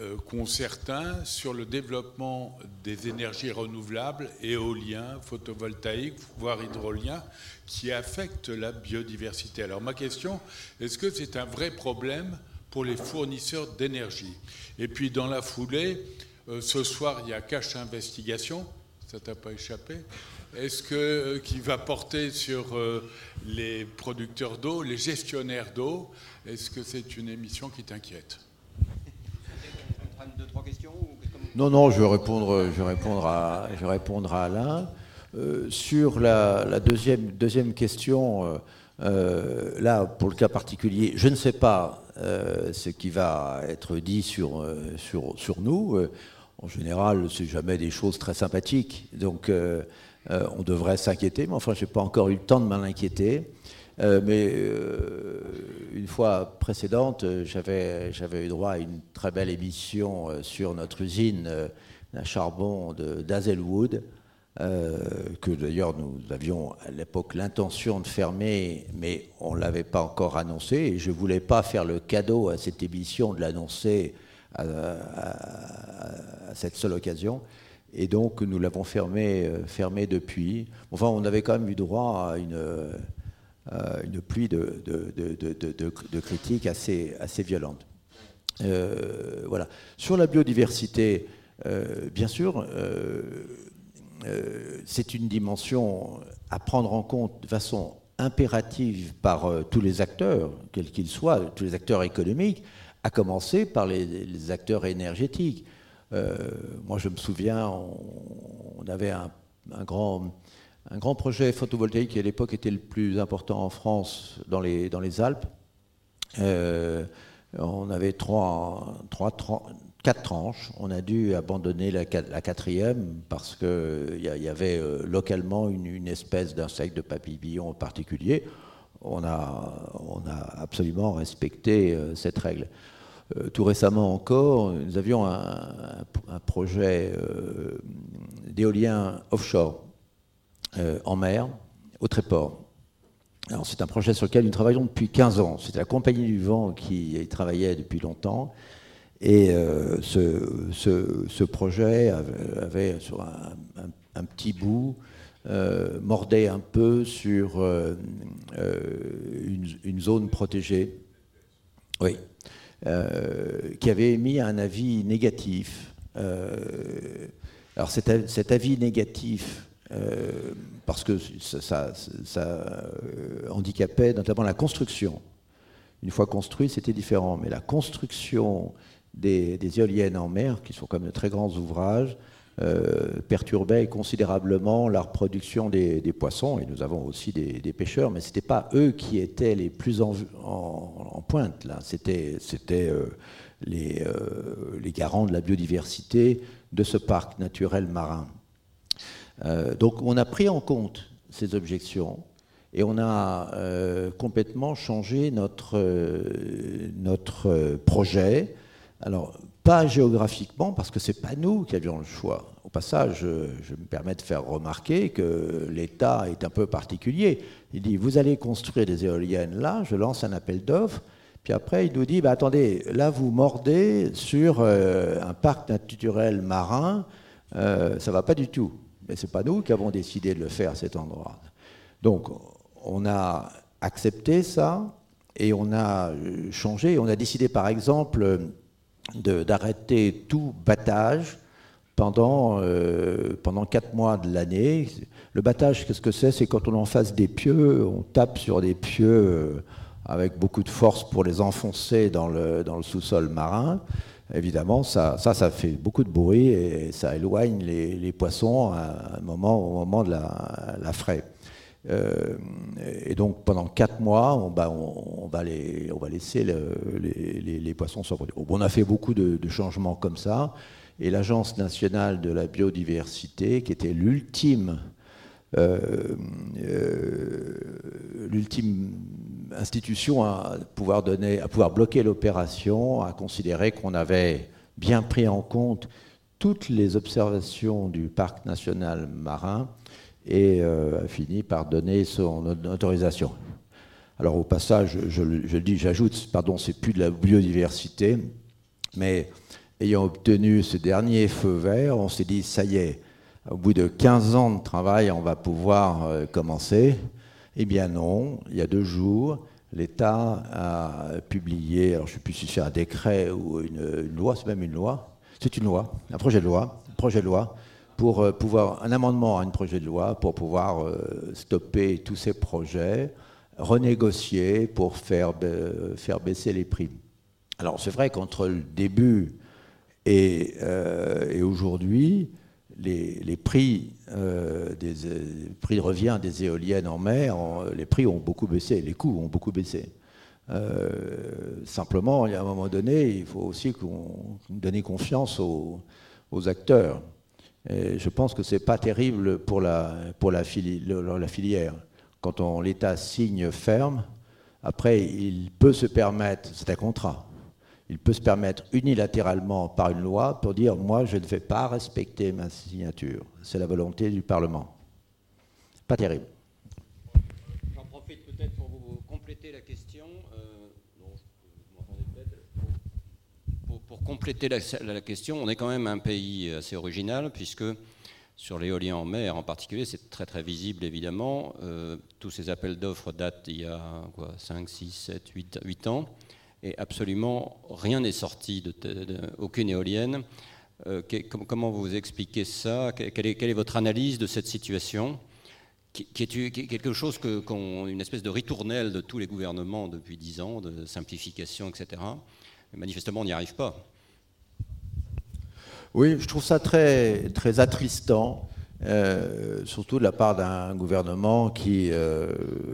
euh, qu'ont certains sur le développement des énergies renouvelables, éoliens, photovoltaïques, voire hydroliens, qui affectent la biodiversité. Alors ma question, est-ce que c'est un vrai problème pour les fournisseurs d'énergie? Et puis dans la foulée, euh, ce soir, il y a Cache Investigation, ça t'a pas échappé Est-ce que euh, qui va porter sur les producteurs d'eau, les gestionnaires d'eau? Est-ce que c'est une émission qui t'inquiète? Non, non, je vais répondre, je vais à, je vais répondre à Alain. Euh, sur la, deuxième, deuxième question, euh, euh, là, pour le cas particulier, je ne sais pas ce qui va être dit sur, sur, sur nous. En général, c'est jamais des choses très sympathiques, donc on devrait s'inquiéter, mais enfin, je n'ai pas encore eu le temps de m'en inquiéter. Euh, mais euh, une fois précédente, j'avais, eu droit à une très belle émission euh, sur notre usine à charbon d'Hazelwood, que d'ailleurs nous avions à l'époque l'intention de fermer, mais on ne l'avait pas encore annoncé, et je ne voulais pas faire le cadeau à cette émission de l'annoncer à, cette seule occasion. Et donc nous l'avons fermé, fermé depuis. Enfin, on avait quand même eu droit à une, une pluie de, critiques assez, assez violentes. voilà. Sur la biodiversité, bien sûr, euh, c'est une dimension à prendre en compte de façon impérative par euh, tous les acteurs, quels qu'ils soient, tous les acteurs économiques, à commencer par les, acteurs énergétiques. Euh, moi, je me souviens, on, avait un, grand, un, grand, projet photovoltaïque qui, à l'époque, était le plus important en France, dans les, dans les Alpes. on avait trois, trois, trois, quatre tranches. On a dû abandonner la, quatrième parce qu'il y, y, avait euh, localement une, espèce d'insecte de papillon en particulier. On a, on a absolument respecté euh, cette règle. Euh, tout récemment encore, nous avions un, projet d'éolien offshore en mer, au Tréport. C'est un projet sur lequel nous travaillons depuis 15 ans. C'était la Compagnie du Vent qui y travaillait depuis longtemps. Et euh, ce, projet avait, sur un, petit bout euh, mordait un peu sur euh, une, zone protégée, oui, qui avait émis un avis négatif. alors cet, avis négatif, parce que ça, ça, handicapait notamment la construction. Une fois construit, c'était différent, mais la construction des, éoliennes en mer, qui sont comme de très grands ouvrages, euh, perturbaient considérablement la reproduction des, poissons, et nous avons aussi des, pêcheurs, mais ce n'étaient pas eux qui étaient les plus en, pointe, là. C'était euh, les, euh, les, garants de la biodiversité de ce parc naturel marin. donc on a pris en compte ces objections, et on a complètement changé notre, notre projet alors, pas géographiquement, parce que ce n'est pas nous qui avions le choix. Au passage, je, me permets de faire remarquer que l'État est un peu particulier. Il dit, vous allez construire des éoliennes là, je lance un appel d'offres, puis après il nous dit, bah, attendez, là vous mordez sur euh, un parc naturel marin, euh, ça ne va pas du tout. Mais ce n'est pas nous qui avons décidé de le faire à cet endroit. Donc, on a accepté ça et on a changé. On a décidé, par exemple, d'arrêter tout battage pendant, euh, pendant quatre mois de l'année. Le battage, qu'est-ce que c'est? C'est quand on en face des pieux, on tape sur des pieux euh, avec beaucoup de force pour les enfoncer dans le, dans le sous-sol marin. Évidemment, ça, ça, fait beaucoup de bruit et ça éloigne les, poissons un moment, au moment de la, la fraie. Euh, et donc pendant quatre mois, on, va, on, va, les, on va laisser les, poissons se reproduire. On a fait beaucoup de, changements comme ça. Et l'Agence nationale de la biodiversité, qui était l'ultime euh, euh, l'ultime institution à pouvoir, donner, à pouvoir bloquer l'opération, a considéré qu'on avait bien pris en compte toutes les observations du parc national marin et euh, a fini par donner son autorisation. Alors au passage, je, le dis, j'ajoute, pardon, c'est plus de la biodiversité, mais ayant obtenu ce dernier feu vert, on s'est dit, ça y est, au bout de 15 ans de travail, on va pouvoir euh, commencer. Eh bien non, il y a deux jours, l'État a publié, alors je ne sais plus si c'est un décret ou une, une loi, c'est même une loi, c'est une loi, un projet de loi, projet de loi pour euh, pouvoir, un amendement à un projet de loi pour pouvoir euh, stopper tous ces projets, renégocier pour faire, faire baisser les prix. Alors c'est vrai qu'entre le début et, euh, et aujourd'hui, les, les, prix, des, prix de revient des éoliennes en mer, les prix ont beaucoup baissé, les coûts ont beaucoup baissé. simplement, il y a un moment donné, il faut aussi qu'on donne confiance aux, aux acteurs je pense que ce n'est pas terrible pour la, pour la, filière. Quand l'État signe ferme, après, il peut se permettre, c'est un contrat, il peut se permettre unilatéralement par une loi pour dire moi je ne vais pas respecter ma signature. C'est la volonté du Parlement. Pas terrible. J'en profite peut-être pour vous compléter la question. Euh, pour, compléter la, question, on est quand même un pays assez original puisque sur l'éolien en mer en particulier, c'est très très visible évidemment. Euh, tous ces appels d'offres datent il y a quoi, 5, 6, 7, 8, 8 ans et absolument rien n'est sorti, de, aucune éolienne. Euh, comment vous expliquez ça? Quelle est, votre analyse de cette situation qui, est, quelque chose que, une espèce de ritournelle de tous les gouvernements depuis 10 ans, de simplification, etc. manifestement, on n'y arrive pas. Oui, je trouve ça très, très attristant. Euh, surtout de la part d'un gouvernement qui, euh,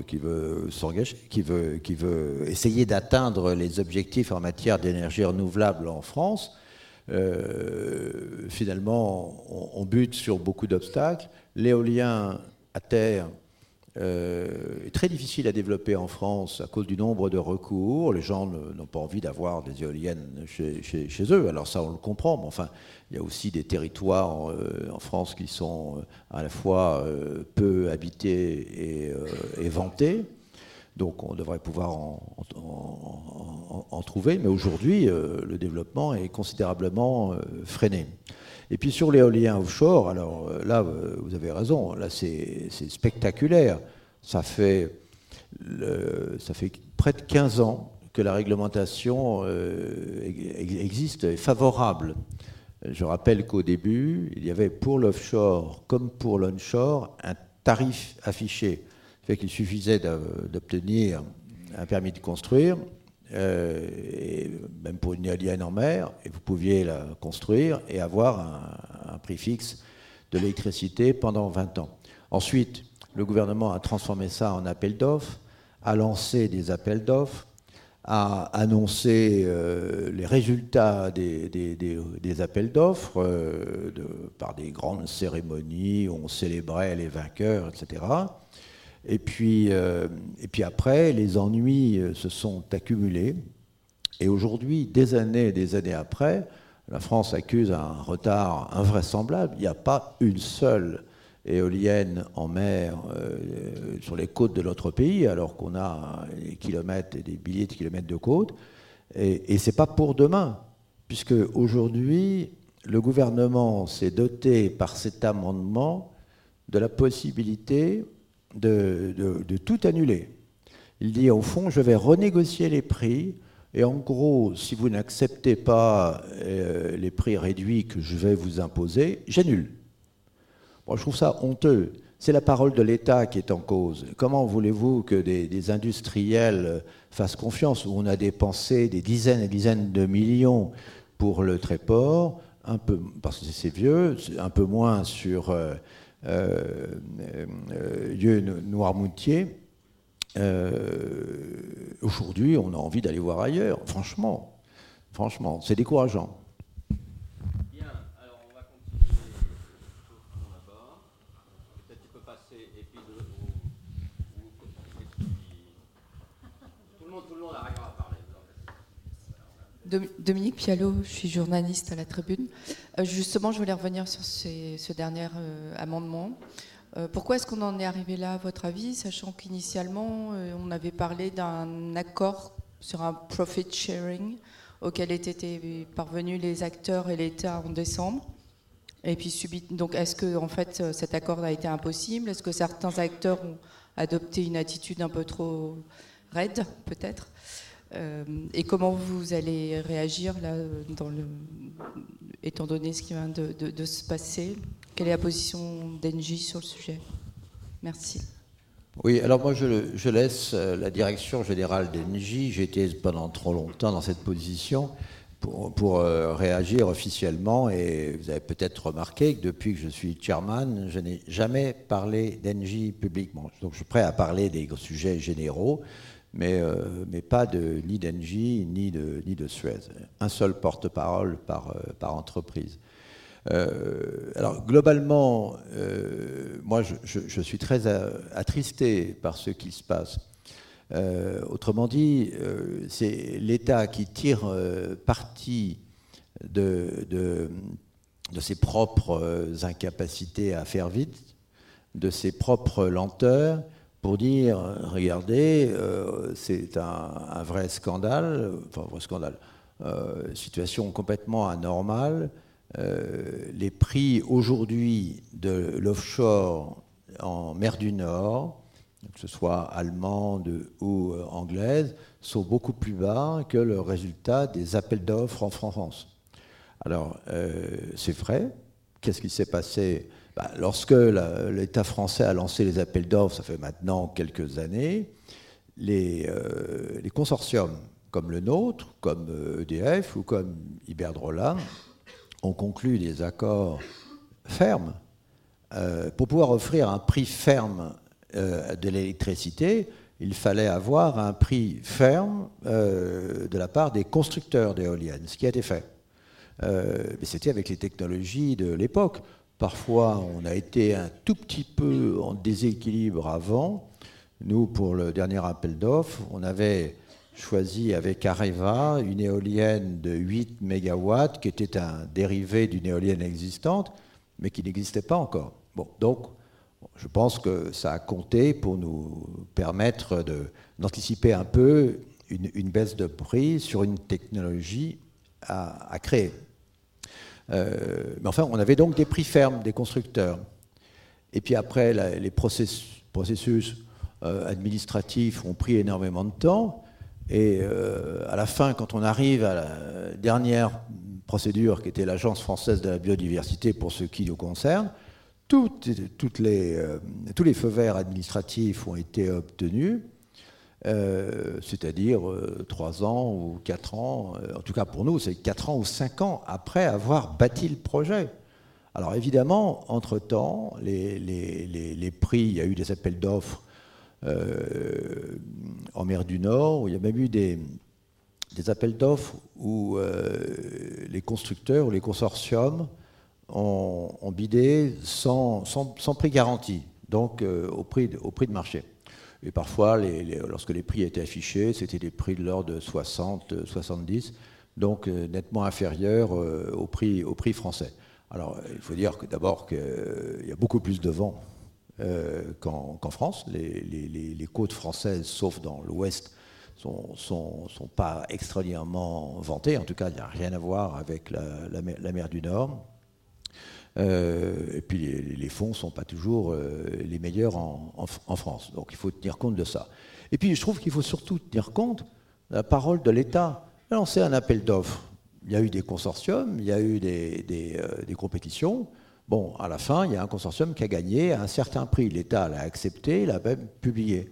qui veut s'engager, qui veut, qui veut essayer d'atteindre les objectifs en matière d'énergie renouvelable en France. Euh, finalement, on, bute sur beaucoup d'obstacles. L'éolien à terre très difficile à développer en France à cause du nombre de recours. Les gens n'ont pas envie d'avoir des éoliennes chez, eux. Alors ça, on le comprend. Mais enfin, il y a aussi des territoires euh, en France qui sont euh, à la fois euh, peu habités et, vantés. Donc on devrait pouvoir en, trouver, mais aujourd'hui, le développement est considérablement freiné. Et puis sur l'éolien offshore, alors là, vous avez raison, là c'est spectaculaire. Ça fait, ça près de 15 ans que la réglementation existe, est favorable je rappelle qu'au début, il y avait pour l'offshore comme pour l'onshore un tarif affiché. fait qu'il suffisait d'obtenir un permis de construire, euh, même pour une éolienne en mer, et vous pouviez la construire et avoir un, prix fixe de l'électricité pendant 20 ans. Ensuite, le gouvernement a transformé ça en appel d'offres, a lancé des appels d'offres, a annoncé euh, les résultats des, appels d'offres euh, par des grandes cérémonies où on célébrait les vainqueurs, etc. Et puis, euh, et puis après, les ennuis se sont accumulés. Et aujourd'hui, des années et des années après, la France accuse un retard invraisemblable. Il n'y a pas une seule éoliennes en mer euh, sur les côtes de notre pays, alors qu'on a des kilomètres et des milliers de kilomètres de côtes. Et, ce n'est pas pour demain, puisque aujourd'hui, le gouvernement s'est doté par cet amendement de la possibilité de, tout annuler. Il dit au fond, je vais renégocier les prix. Et en gros, si vous n'acceptez pas euh, les prix réduits que je vais vous imposer, j'annule je trouve ça honteux. C'est la parole de l'État qui est en cause. Comment voulez-vous que des, industriels fassent confiance où on a dépensé des dizaines et dizaines de millions pour le Tréport, parce que c'est vieux, un peu moins sur euh, euh, euh Noirmoutier. Euh, aujourd'hui, on a envie d'aller voir ailleurs. Franchement, franchement, c'est décourageant. Dominique Pialot, je suis journaliste à la Tribune. Euh, justement, je voulais revenir sur ce dernier euh, amendement. Euh, pourquoi est-ce qu'on en est arrivé là, à votre avis, sachant qu'initialement, on avait parlé d'un accord sur un profit sharing auquel étaient parvenus les acteurs et l'État en décembre Et puis, donc, est-ce que en fait, cet accord a été impossible? Est-ce que certains acteurs ont adopté une attitude un peu trop raide, peut-être? Euh, et comment vous allez réagir là, dans le, étant donné ce qui vient de, se passer? Quelle est la position d'Engie sur le sujet? Merci. Oui, alors moi je, laisse euh, la direction générale d'Engie. J'ai été pendant trop longtemps dans cette position pour, pour euh, réagir officiellement. Et vous avez peut-être remarqué que depuis que je suis chairman, je n'ai jamais parlé d'Engie publiquement. Donc je suis prêt à parler des sujets généraux mais, euh, mais pas de, ni d'Engie ni de, ni de Suez. Un seul porte-parole par, par entreprise. Euh, alors globalement, moi je, suis très attristé par ce qui se passe. autrement dit, c'est l'État qui tire parti de, de, ses propres incapacités à faire vite, de ses propres lenteurs, pour dire, regardez, c'est un, vrai scandale, enfin un vrai scandale, situation complètement anormale, euh, les prix aujourd'hui de l'offshore en mer du Nord, que ce soit allemande ou euh, anglaise, sont beaucoup plus bas que le résultat des appels d'offres en France. Alors, euh, c'est vrai. Qu'est-ce qui s'est passé? Bah, Lorsque l'État français a lancé les appels d'offres, ça fait maintenant quelques années, les, les, consortiums comme le nôtre, comme EDF ou comme Iberdrola ont conclu des accords fermes euh, pour pouvoir offrir un prix ferme euh, de l'électricité, il fallait avoir un prix ferme euh, de la part des constructeurs d'éoliennes, ce qui a été fait. mais c'était avec les technologies de l'époque. Parfois, on a été un tout petit peu en déséquilibre avant. Nous, pour le dernier appel d'offres, on avait choisi avec Areva une éolienne de 8 MW qui était un dérivé d'une éolienne existante, mais qui n'existait pas encore. Bon, donc, je pense que ça a compté pour nous permettre d'anticiper un peu une, baisse de prix sur une technologie à, créer. Euh, mais enfin, on avait donc des prix fermes des constructeurs. Et puis après, les processus, euh, administratifs ont pris énormément de temps. Et euh, à la fin, quand on arrive à la dernière procédure, qui était l'Agence française de la biodiversité pour ce qui nous concerne, euh, tous les feux verts administratifs ont été obtenus, euh, c'est-à-dire trois ans ou quatre ans, en tout cas pour nous, c'est quatre ans ou cinq ans après avoir bâti le projet. Alors évidemment, entre-temps, les, prix, il y a eu des appels d'offres euh, en mer du Nord, où il y a même eu des, appels d'offres où euh, les constructeurs ou les consortiums ont, bidé sans, prix garanti, donc euh, au, prix, de marché. Et parfois, lorsque les prix étaient affichés, c'était des prix de l'ordre de 60, 70, donc nettement inférieurs au, prix, au prix français. Alors, il faut dire que d'abord qu'il y a beaucoup plus de vent euh, qu'en France. Les, côtes françaises, sauf dans l'ouest, sont, sont, pas extraordinairement vantées. En tout cas, il n'y a rien à voir avec la, mer, du Nord. Euh, et puis les, fonds ne sont pas toujours euh, les meilleurs en, France. Donc il faut tenir compte de ça. Et puis je trouve qu'il faut surtout tenir compte de la parole de l'État. Lancer un appel d'offres. Il y a eu des consortiums, il y a eu des, des compétitions. Bon, à la fin, il y a un consortium qui a gagné à un certain prix. L'État l'a accepté, l'a même publié.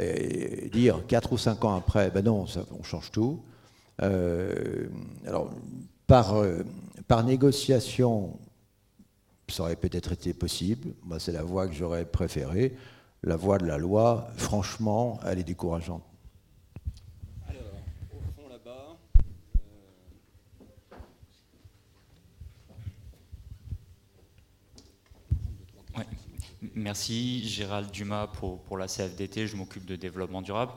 et dire quatre ou cinq ans après, ben non, on change tout. Euh, alors, par, euh, par négociation, ça aurait peut-être été possible. Moi, c'est la voie que j'aurais préférée. La voie de la loi, franchement, elle est décourageante. Merci Gérald Dumas pour, la CFDT, je m'occupe de développement durable.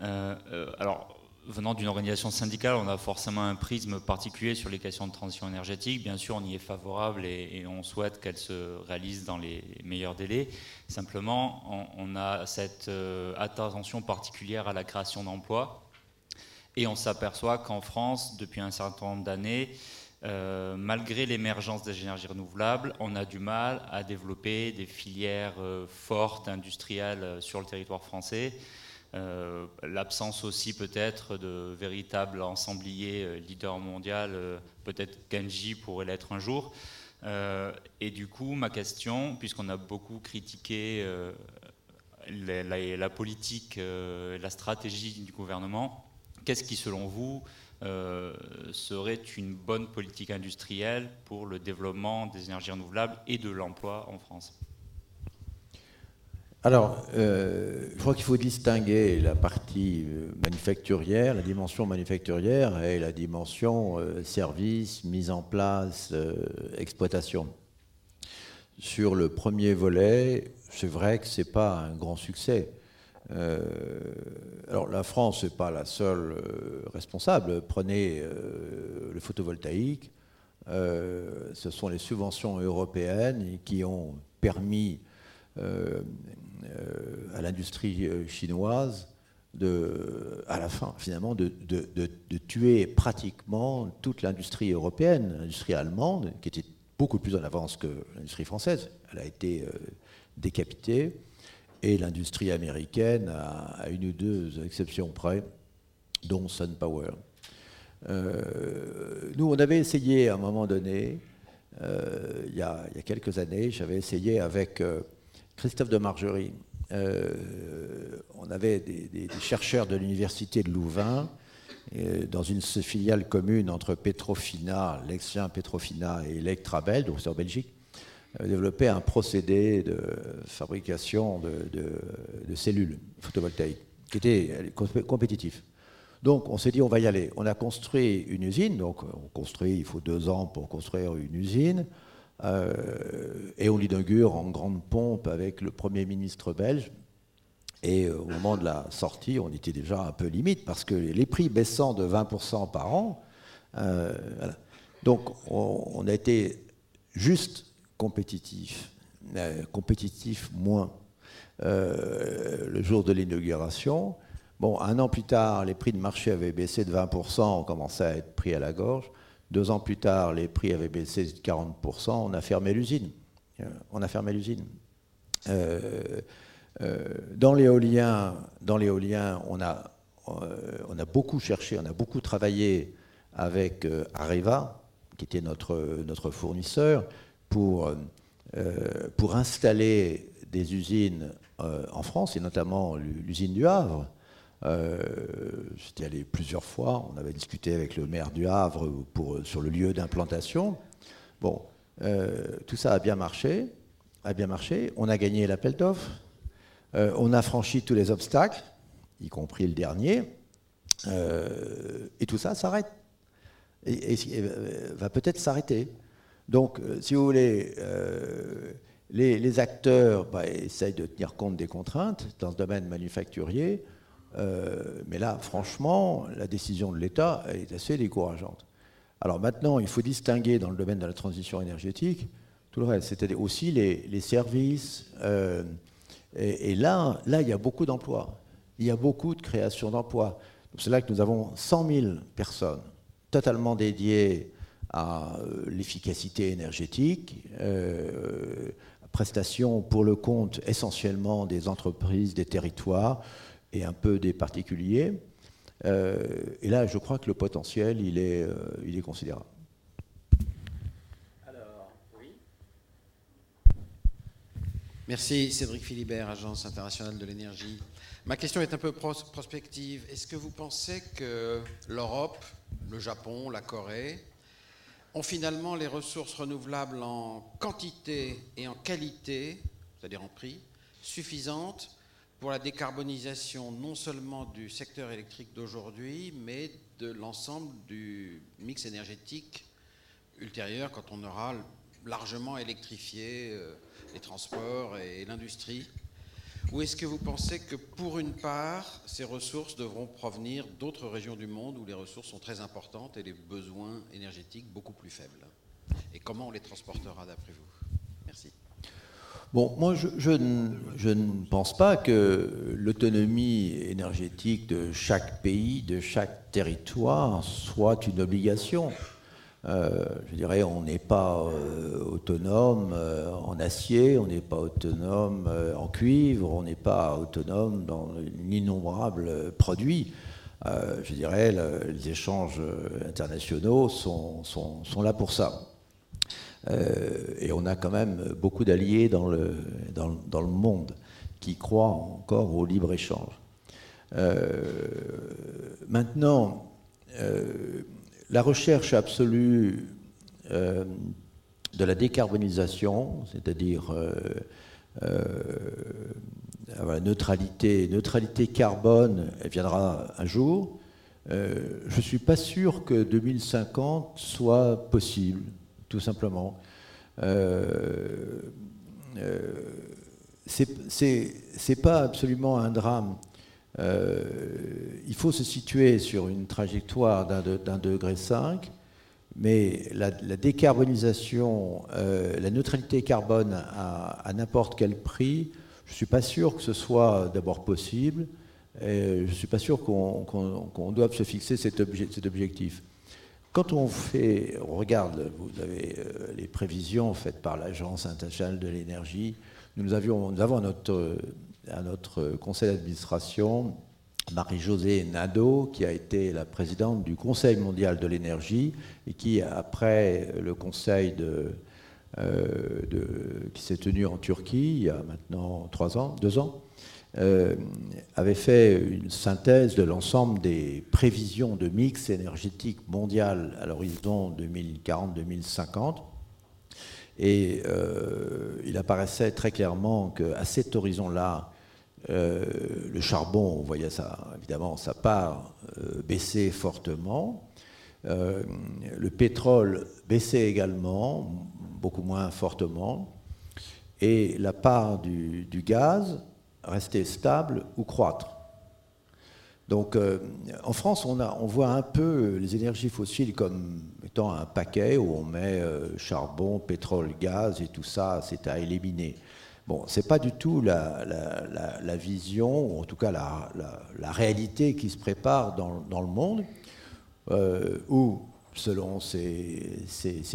Euh, euh, alors, venant d'une organisation syndicale, on a forcément un prisme particulier sur les questions de transition énergétique. Bien sûr, on y est favorable et, on souhaite qu'elle se réalise dans les meilleurs délais. Simplement, on, a cette euh, attention particulière à la création d'emplois. Et on s'aperçoit qu'en France, depuis un certain nombre d'années, euh, malgré l'émergence des énergies renouvelables, on a du mal à développer des filières euh, fortes, industrielles euh, sur le territoire français. L'absence aussi peut-être de véritables ensembliers leader mondial, peut-être Genji pourrait l'être un jour. et du coup, ma question, puisqu'on a beaucoup critiqué la, la, politique, la stratégie du gouvernement, qu'est-ce qui, selon vous, euh, serait une bonne politique industrielle pour le développement des énergies renouvelables et de l'emploi en France alors, euh, je crois qu'il faut distinguer la partie euh, manufacturière, la dimension manufacturière et la dimension service, mise en place, exploitation. Sur le premier volet, c'est vrai que ce n'est pas un grand succès. Alors la France n'est pas la seule responsable. Prenez le photovoltaïque. ce sont les subventions européennes qui ont permis à l'industrie chinoise de, à la fin, finalement, de, tuer pratiquement toute l'industrie européenne, l'industrie allemande, qui était beaucoup plus en avance que l'industrie française. Elle a été euh, décapitée. Et l'industrie américaine, à, une ou deux exceptions près, dont SunPower. Euh, nous, on avait essayé à un moment donné, euh, il, y a, quelques années, j'avais essayé avec Christophe de Margerie, euh, on avait des, chercheurs de l'université de Louvain, euh, dans une filiale commune entre Petrofina, l'ex Petrofina et Electrabel, donc c'est en Belgique, euh, développé un procédé de fabrication de, cellules photovoltaïques qui était compétitif. Donc on s'est dit on va y aller. On a construit une usine, donc on construit, il faut deux ans pour construire une usine. Euh, et on l'inaugure en grande pompe avec le Premier ministre belge. Et euh, au moment de la sortie, on était déjà un peu limite parce que les prix baissant de 20% par an, euh, donc on, a été juste compétitif, compétitif moins le jour de l'inauguration. Bon, un an plus tard, les prix de marché avaient baissé de 20%, on commençait à être pris à la gorge. Deux ans plus tard, les prix avaient baissé de 40%, on a fermé l'usine. Euh, on a fermé l'usine. Euh, euh, dans l'éolien, on a, beaucoup cherché, on a beaucoup travaillé avec Areva, qui était notre fournisseur, pour, pour installer des usines en France, et notamment l'usine du Havre, euh, j'étais allé plusieurs fois, on avait discuté avec le maire du Havre pour, sur le lieu d'implantation. Bon, euh, tout ça a bien marché, a bien marché. On a gagné l'appel d'offres, euh, on a franchi tous les obstacles, y compris le dernier, et tout ça s'arrête. Et, va peut-être s'arrêter. Donc, si vous voulez, les, acteurs bah, essayent de tenir compte des contraintes dans ce domaine manufacturier. Euh, mais là, franchement, la décision de l'État est assez décourageante. Alors maintenant, il faut distinguer dans le domaine de la transition énergétique tout le reste, c'est-à-dire aussi les, services. Euh, et, là, là, il y a beaucoup d'emplois. Il y a beaucoup de création d'emplois. C'est là que nous avons 100 000 personnes totalement dédiées à euh, l'efficacité énergétique, prestations pour le compte essentiellement des entreprises, des territoires, et un peu des particuliers. Euh, et là, je crois que le potentiel, il est, euh, il est considérable. Alors, oui. Merci Cédric Philibert, Agence internationale de l'énergie. Ma question est un peu prospective. Est-ce que vous pensez que l'Europe, le Japon, la Corée ont finalement les ressources renouvelables en quantité et en qualité, c'est-à-dire en prix, suffisantes pour la décarbonisation non seulement du secteur électrique d'aujourd'hui, mais de l'ensemble du mix énergétique ultérieur quand on aura largement électrifié euh, les transports et l'industrie Ou est-ce que vous pensez que pour une part, ces ressources devront provenir d'autres régions du monde où les ressources sont très importantes et les besoins énergétiques beaucoup plus faibles? Et comment on les transportera d'après vous? Merci. Bon, moi, je, ne, pense pas que l'autonomie énergétique de chaque pays, de chaque territoire, soit une obligation. Euh, je dirais, on n'est pas euh, autonome euh, en acier, on n'est pas autonome en cuivre, on n'est pas autonome dans d'innombrables produits. je dirais, les échanges internationaux sont, là pour ça. Et on a quand même beaucoup d'alliés dans le, dans, le monde qui croient encore au libre-échange. Maintenant, la recherche absolue de la décarbonisation, c'est-à-dire la neutralité, neutralité carbone, elle viendra un jour. je ne suis pas sûr que 2050 soit possible tout simplement. Euh, euh, c'est pas absolument un drame. Euh, il faut se situer sur une trajectoire d'un degré 5, mais la, décarbonisation, euh, la neutralité carbone à, n'importe quel prix, je ne suis pas sûr que ce soit d'abord possible, je ne suis pas sûr qu'on doive se fixer cet, objectif. Quand on on regarde, vous avez euh, les prévisions faites par l'Agence internationale de l'énergie, nous, avions, nous avons notre, à notre conseil d'administration Marie-Josée Nadeau, qui a été la présidente du Conseil mondial de l'énergie et qui, après le conseil euh, qui s'est tenu en Turquie il y a maintenant trois ans, deux ans, euh, avait fait une synthèse de l'ensemble des prévisions de mix énergétique mondial à l'horizon 2040-2050 et euh, il apparaissait très clairement qu'à cet horizon-là, euh, le charbon, on voyait ça, évidemment, sa part euh, baissait fortement. le pétrole baissait également, beaucoup moins fortement. Et la part du, gaz restait stable ou croître. Donc euh, en France, on, voit un peu les énergies fossiles comme étant un paquet où on met euh, charbon, pétrole, gaz et tout ça, c'est à éliminer. Bon, ce n'est pas du tout la, vision, ou en tout cas la, réalité qui se prépare dans, le monde, euh, où, selon ces,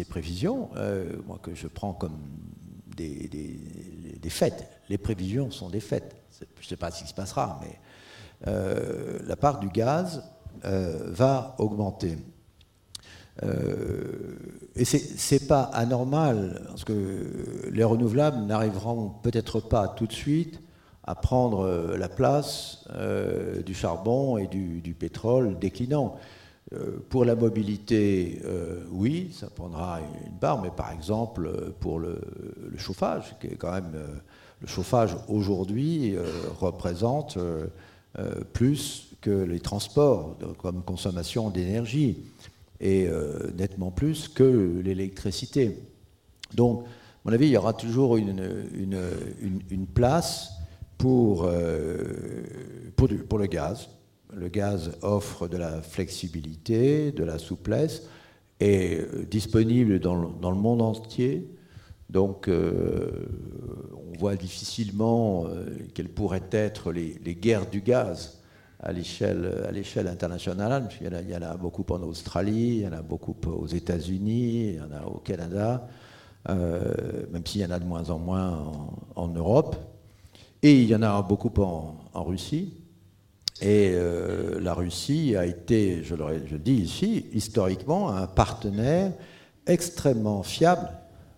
prévisions, moi que je prends comme des, faits, les prévisions sont des faits. Je ne sais pas ce qui se passera, mais euh, la part du gaz euh, va augmenter. Euh, et ce n'est pas anormal, parce que les renouvelables n'arriveront peut-être pas tout de suite à prendre la place du charbon et du, pétrole déclinant. pour la mobilité, oui, ça prendra une part, mais par exemple pour le, le chauffage, qui est quand même le chauffage aujourd'hui représente euh, plus que les transports comme consommation d'énergie et euh, nettement plus que l'électricité. Donc, à mon avis, il y aura toujours une, place pour, euh, pour, le gaz. Le gaz offre de la flexibilité, de la souplesse, est disponible dans le, monde entier. Donc, on voit difficilement euh, quelles pourraient être les, guerres du gaz à l'échelle internationale. Il y, en a, il y, en a, beaucoup en Australie, il y en a beaucoup aux États-Unis, il y en a au Canada, euh, même s'il y en a de moins en moins en, Europe. Et il y en a beaucoup en, Russie. Et euh, la Russie a été, je je le dis ici, historiquement un partenaire extrêmement fiable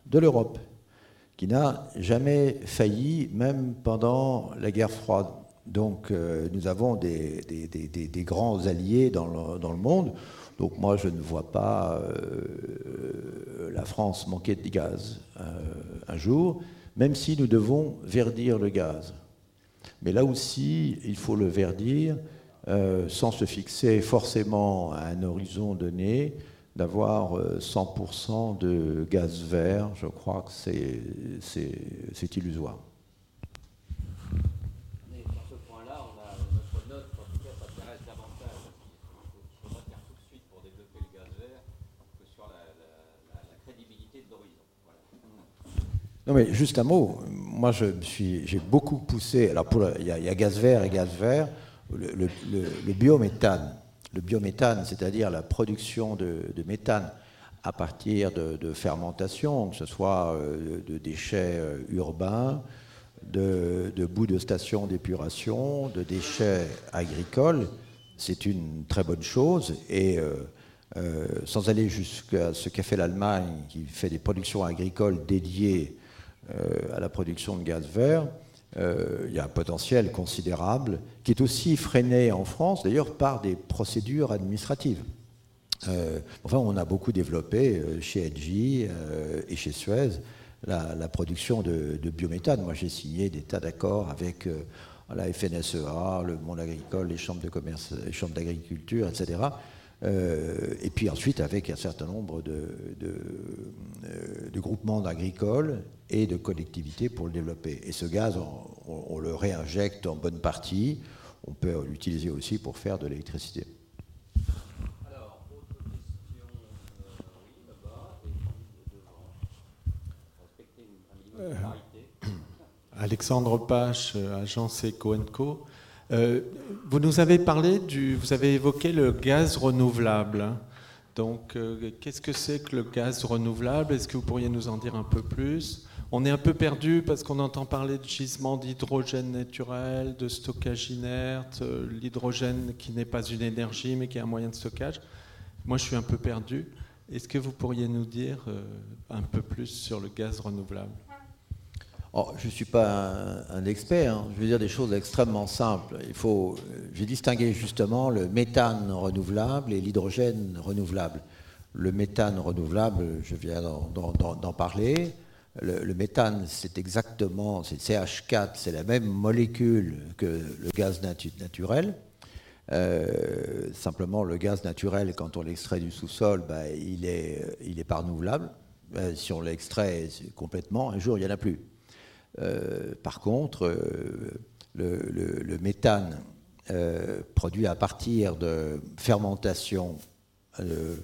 de l'Europe qui n'a jamais failli, même pendant la guerre froide. Donc euh, nous avons des, grands alliés dans le, monde. Donc moi, je ne vois pas euh, la France manquer de gaz euh, un jour, même si nous devons verdir le gaz. Mais là aussi, il faut le verdir sans se fixer forcément à un horizon donné, d'avoir 100% euh, de gaz vert, je crois que c'est illusoire. Mais sur ce point-là, on a notre note, en tout cas, s'intéresse davantage qu'il faudra faire tout de suite pour développer le gaz vert que sur la, la, la crédibilité de l'horizon. Non mais juste un mot, moi j'ai beaucoup poussé, alors il y, a gaz vert et gaz vert, le, biométhane. Le biométhane, c'est-à-dire la production de, méthane à partir de, fermentation, que ce soit euh, de déchets euh, urbains, de, bouts de stations d'épuration, de déchets agricoles, c'est une très bonne chose. Et euh, sans aller jusqu'à ce qu'a fait l'Allemagne, qui fait des productions agricoles dédiées à la production de gaz vert, euh, il y a un potentiel considérable qui est aussi freiné en France, d'ailleurs, par des procédures administratives. Euh, enfin, on a beaucoup développé euh, chez Engie et chez Suez la, production de, biométhane. Moi, j'ai signé des tas d'accords avec la FNSEA, le monde agricole, de les chambres d'agriculture, etc., et puis ensuite avec un certain nombre de, de, groupements d'agricoles et de collectivités pour le développer. Et ce gaz, on le réinjecte en bonne partie. On peut l'utiliser aussi pour faire de l'électricité. Euh, Alexandre Pache, euh, agence Eco euh, vous nous avez parlé du, vous avez évoqué le gaz renouvelable. Donc, qu'est-ce que c'est que le gaz renouvelable? Est-ce que vous pourriez nous en dire un peu plus? On est un peu perdu parce qu'on entend parler de gisement d'hydrogène naturel, de stockage inerte, l'hydrogène qui n'est pas une énergie mais qui est un moyen de stockage. Moi, je suis un peu perdu. Est-ce que vous pourriez nous dire un peu plus sur le gaz renouvelable? Oh, je ne suis pas un, expert, hein. je veux dire des choses extrêmement simples. Il faut, j'ai distingué justement le méthane renouvelable et l'hydrogène renouvelable. Le méthane renouvelable, je viens d'en parler. Le, méthane, c'est exactement, c'est CH4, c'est la même molécule que le gaz naturel. Euh, simplement, le gaz naturel, quand on l'extrait du sous-sol, ben, il n'est il est pas renouvelable. Ben, si on l'extrait complètement, un jour, il n'y en a plus. Euh, par contre, euh, le, méthane euh, produit à partir de fermentation, de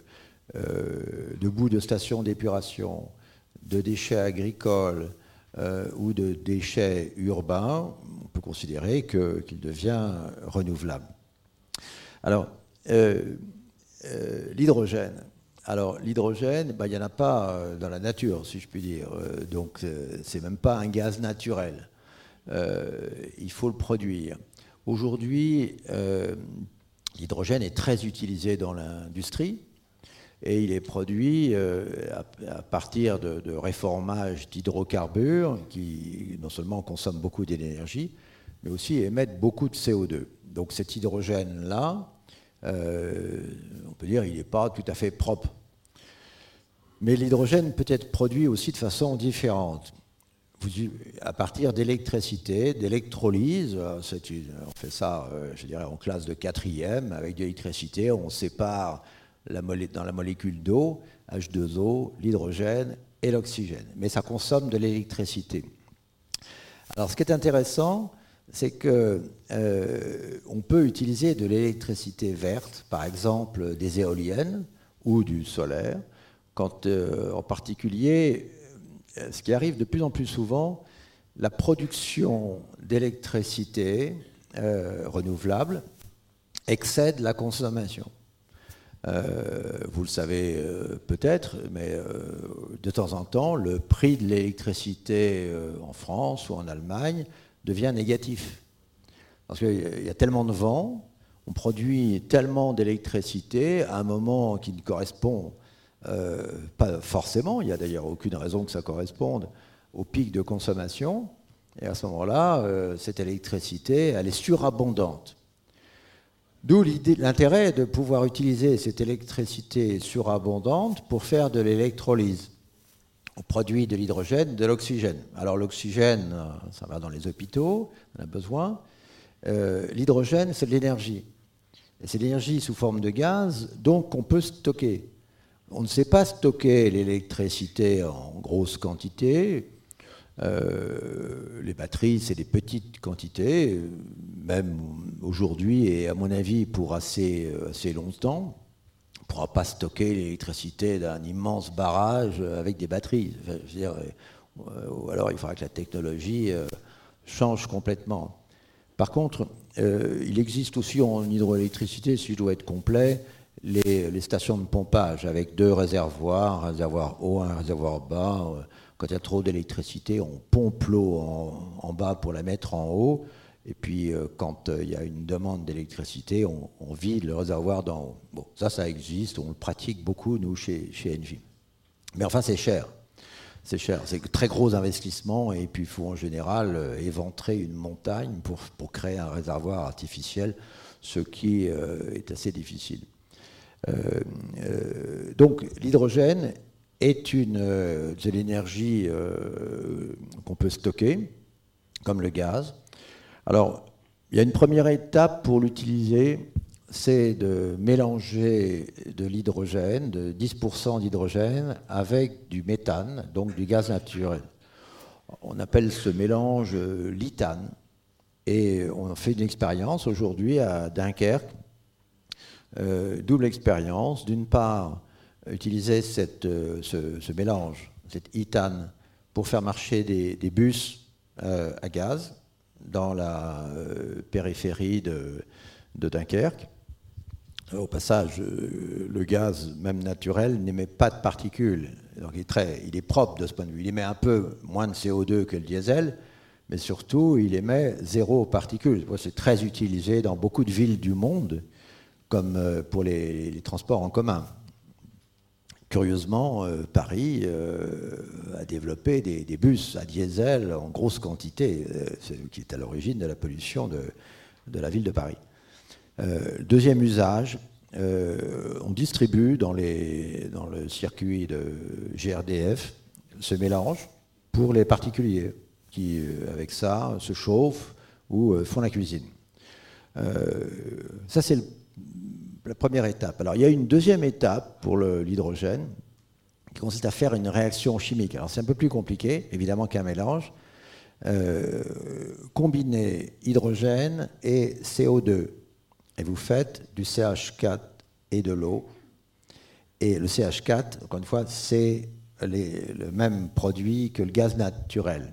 bout de stations d'épuration, de déchets agricoles ou de déchets urbains, on peut considérer qu'il devient renouvelable. Alors, l'hydrogène, alors l'hydrogène, bah, il n'y en a pas euh, dans la nature, si je puis dire. Euh, donc euh, c'est même pas un gaz naturel. il faut le produire. Aujourd'hui, l'hydrogène est très utilisé dans l'industrie et il est produit à, partir de, de réformage d'hydrocarbures qui non seulement consomment beaucoup d'énergie, mais aussi émettent beaucoup de CO2. Donc cet hydrogène-là, euh, on peut dire qu'il n'est pas tout à fait propre. Mais l'hydrogène peut être produit aussi de façon différente. à partir d'électricité, d'électrolyse, on fait ça, euh, je dirais, en classe de quatrième, avec de l'électricité, on sépare dans la molécule d'eau, H2O, l'hydrogène et l'oxygène. Mais ça consomme de l'électricité. Alors ce qui est intéressant, c'est qu'on euh, peut utiliser de l'électricité verte, par exemple des éoliennes ou du solaire, quand euh, en particulier, euh, ce qui arrive de plus en plus souvent, la production d'électricité renouvelable excède la consommation. vous le savez peut-être, mais de temps en temps, le prix de l'électricité en France ou en Allemagne devient négatif. Parce qu'il y a tellement de vent, on produit tellement d'électricité à un moment qui ne correspond euh, pas forcément, il n'y a d'ailleurs aucune raison que ça corresponde au pic de consommation, et à ce moment-là, euh, cette électricité, elle est surabondante. D'où l'intérêt de pouvoir utiliser cette électricité surabondante pour faire de l'électrolyse on produit de l'hydrogène, de l'oxygène. Alors l'oxygène, euh, ça va dans les hôpitaux, on a besoin. Euh, l'hydrogène, c'est de l'énergie. C'est de l'énergie sous forme de gaz, donc on peut stocker. On ne sait pas stocker l'électricité en grosse quantité. Euh, les batteries, c'est des petites quantités, même aujourd'hui et à mon avis pour assez longtemps ne pourra pas stocker l'électricité d'un immense barrage avec des batteries. dire, euh, ou alors il faudra que la technologie euh, change complètement. Par contre, euh, il existe aussi en hydroélectricité, si je dois être complet, les, stations de pompage avec deux réservoirs, un réservoir haut, un réservoir bas. Quand il y a trop d'électricité, on pompe l'eau en, bas pour la mettre en haut. Et puis, euh, quand euh, il y a une demande d'électricité, on, vide le réservoir d'en haut. Bon, ça, ça existe, on le pratique beaucoup, nous, chez, chez. Mais enfin, c'est cher. C'est cher, c'est très gros investissement, et puis il faut en général euh, éventrer une montagne pour, pour créer un réservoir artificiel, ce qui est assez difficile. donc, l'hydrogène est une, de l'énergie qu'on peut stocker, comme le gaz. Alors, il y a une première étape pour l'utiliser c'est de mélanger de l'hydrogène, de 10% d'hydrogène, avec du méthane, donc du gaz naturel. On appelle ce mélange euh, l'ithane. Et on fait une expérience aujourd'hui à Dunkerque, euh, double expérience. D'une part, utiliser euh, ce, mélange, cet ithane, pour faire marcher des, bus à gaz dans la périphérie de Dunkerque. Au passage, euh, le gaz, même naturel, n'émet pas de particules. Donc il est, très, il est propre de ce point de vue. Il émet un peu moins de CO2 que le diesel, mais surtout, il émet zéro particules. C'est très utilisé dans beaucoup de villes du monde, comme euh, pour les, transports en commun. Curieusement, euh, Paris a développé des, bus à diesel en grosse quantité, ce qui est à l'origine de la pollution de, la ville de Paris. Euh, deuxième usage, euh, on distribue dans, dans, le circuit de GRDF ce mélange pour les particuliers qui, euh, avec ça, se chauffent ou font la cuisine. ça, c'est la première étape. Alors, il y a une deuxième étape pour l'hydrogène qui consiste à faire une réaction chimique. Alors, c'est un peu plus compliqué, évidemment, qu'un mélange. combiner hydrogène et CO2 et vous faites du CH4 et de l'eau. Et le CH4, encore une fois, c'est le même produit que le gaz naturel.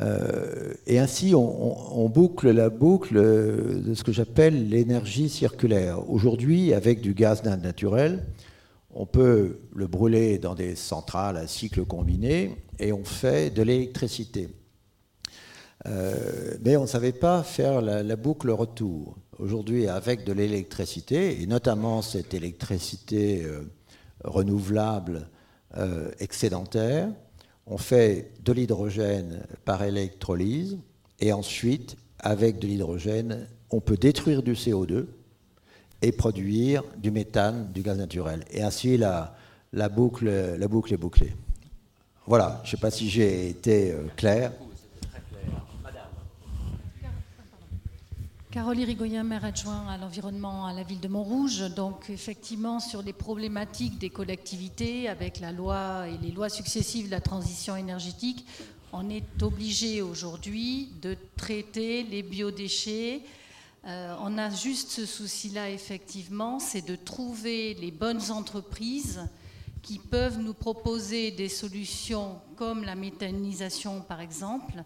Euh, et ainsi, on, boucle la boucle de ce que j'appelle l'énergie circulaire. Aujourd'hui, avec du gaz naturel, on peut le brûler dans des centrales à cycle combiné et on fait de l'électricité. Euh, mais on ne savait pas faire la, boucle retour aujourd'hui avec de l'électricité, et notamment cette électricité euh, renouvelable excédentaire. On fait de l'hydrogène par électrolyse, et ensuite, avec de l'hydrogène, on peut détruire du CO2 et produire du méthane, du gaz naturel. Et ainsi, la, boucle, boucle est bouclée. Voilà, je ne sais pas si j'ai été euh, clair. Caroline Rigoyen, maire adjoint à l'environnement à la ville de Montrouge. Donc effectivement sur les problématiques des collectivités avec la loi et les lois successives de la transition énergétique, on est obligé aujourd'hui de traiter les biodéchets. Euh, on a juste ce souci-là effectivement, c'est de trouver les bonnes entreprises qui peuvent nous proposer des solutions comme la méthanisation par exemple,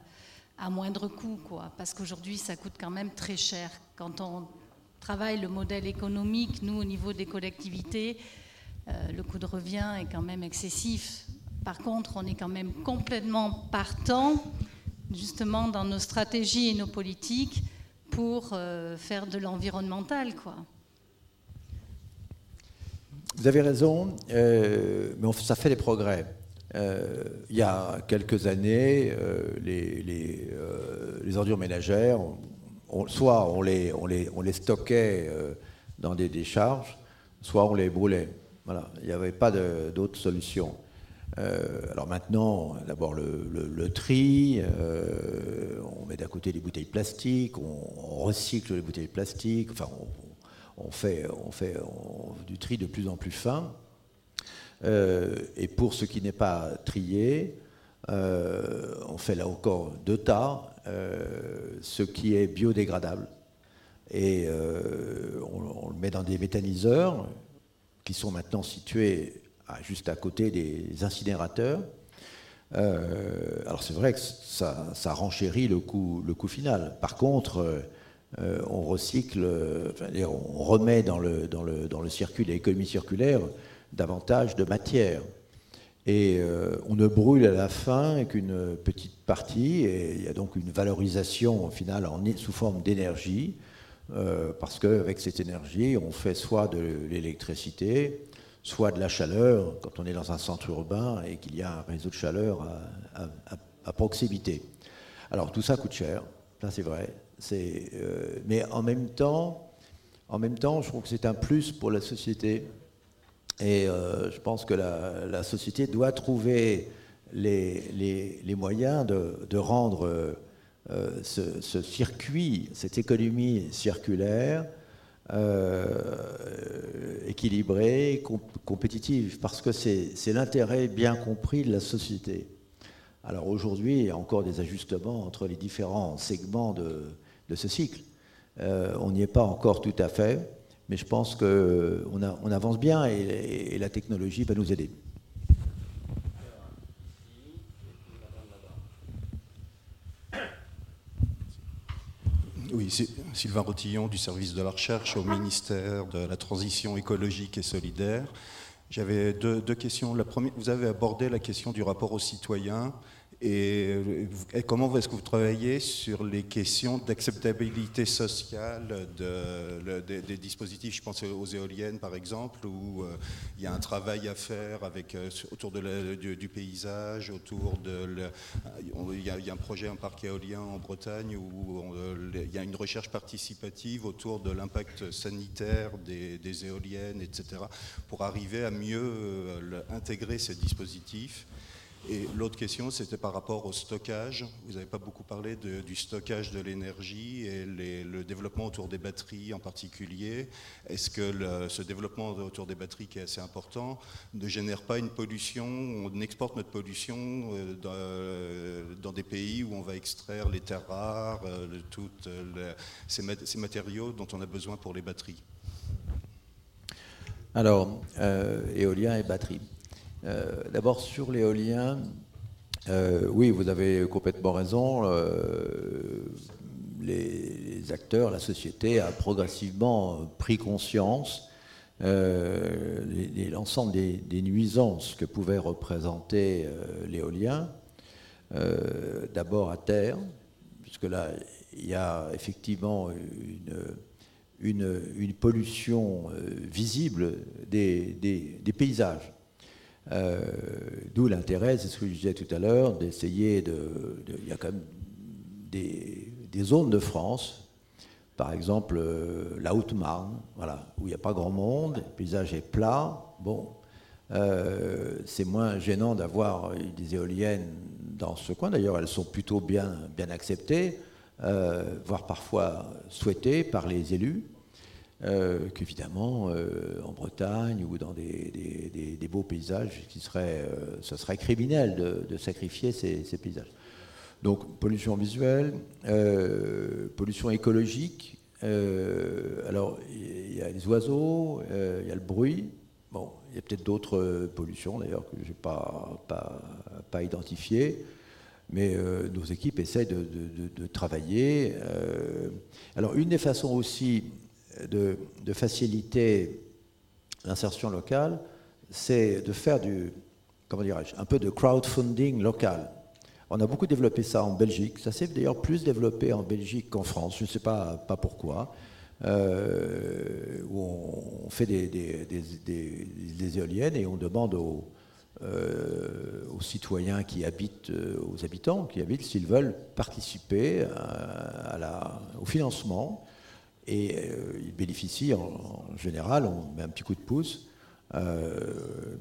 à moindre coût, quoi, parce qu'aujourd'hui, ça coûte quand même très cher. Quand on travaille le modèle économique, nous, au niveau des collectivités, euh, le coût de revient est quand même excessif. Par contre, on est quand même complètement partant, justement, dans nos stratégies et nos politiques pour euh, faire de l'environnemental, quoi. Vous avez raison, euh, mais ça fait des progrès. Euh, il y a quelques années, euh, euh, les, ordures ménagères, soit on les, on les, on les stockait dans des décharges, soit on les brûlait. Voilà, il n'y avait pas d'autre solution. alors maintenant, d'abord le, tri, on met d'à côté les bouteilles plastiques, on, recycle les bouteilles plastiques, enfin on, fait, on fait du tri de plus en plus fin. Euh, et pour ce qui n'est pas trié, euh, on fait là encore deux tas, euh, ce qui est biodégradable. Et on, le met dans des méthaniseurs qui sont maintenant situés juste à côté des incinérateurs. alors c'est vrai que ça, renchérit le coût, final. Par contre, on recycle, on remet dans le, circuit l'économie circulaire davantage de matière. Et euh, on ne brûle à la fin qu'une petite partie, et il y a donc une valorisation au final sous forme d'énergie, euh, parce qu'avec cette énergie, on fait soit de l'électricité, soit de la chaleur, quand on est dans un centre urbain et qu'il y a un réseau de chaleur à, proximité. Alors tout ça coûte cher, ça c'est vrai, euh, mais en même, temps, en même temps, je trouve que c'est un plus pour la société et euh, je pense que la, société doit trouver les, moyens de, rendre euh, ce, circuit, cette économie circulaire, équilibrée, compétitive, parce que c'est l'intérêt bien compris de la société. Alors aujourd'hui, il y a encore des ajustements entre les différents segments de, ce cycle. on n'y est pas encore tout à fait, mais je pense qu'on on avance bien et la technologie va nous aider. Oui, Sylvain Rotillon du service de la recherche au ministère de la Transition écologique et solidaire. J'avais deux, deux, questions. La première, vous avez abordé la question du rapport aux citoyens. Et, comment est-ce que vous travaillez sur les questions d'acceptabilité sociale de, des dispositifs Je pense aux éoliennes, par exemple, où euh, il y a un travail à faire avec, euh, autour du, paysage, autour de... il, y a, un projet, un parc éolien en Bretagne, où il y a une recherche participative autour de l'impact sanitaire des, des, éoliennes, etc., pour arriver à mieux euh, intégrer ces dispositifs. Et l'autre question, c'était par rapport au stockage. Vous n'avez pas beaucoup parlé du stockage de l'énergie et le développement autour des batteries en particulier. Est-ce que ce développement autour des batteries, qui est assez important, ne génère pas une pollution On exporte notre pollution euh, dans, des pays où on va extraire les terres rares, euh, toutes ces, matériaux dont on a besoin pour les batteries? Alors, euh, éolien et batterie. Euh, d'abord sur l'éolien, euh, oui, vous avez complètement raison. Euh, les, acteurs, la société a progressivement pris conscience de l'ensemble des, nuisances que pouvait représenter l'éolien. D'abord à terre, puisque là, il y a effectivement une, pollution visible des paysages. Euh, d'où l'intérêt, c'est ce que je disais tout à l'heure, d'essayer de, Il y a quand même des, zones de France, par exemple euh, la Haute-Marne, où il n'y a pas grand monde, le paysage est plat. Bon, euh, c'est moins gênant d'avoir des éoliennes dans ce coin. D'ailleurs, elles sont plutôt bien, bien acceptées, voire parfois souhaitées par les élus. Euh, qu'évidemment, euh, en Bretagne ou dans des, beaux paysages, qui serait, euh, ce serait criminel de, sacrifier ces, paysages. Donc, pollution visuelle, pollution écologique. alors, il y a les oiseaux, il y a le bruit. Bon, il y a peut-être d'autres pollutions d'ailleurs que je n'ai pas, pas, pas identifiées mais nos équipes essayent de, de travailler. alors, une des façons aussi de, faciliter l'insertion locale, c'est de faire du, comment dirais-je, un peu de crowdfunding local. On a beaucoup développé ça en Belgique. Ça s'est d'ailleurs plus développé en Belgique qu'en France. Je ne sais pas, pas pourquoi. Euh, où on fait des, éoliennes et on demande aux, euh, citoyens qui habitent, euh, aux habitants qui habitent, s'ils veulent participer au financement et euh, il bénéficie en, général, on met un petit coup de pouce, euh,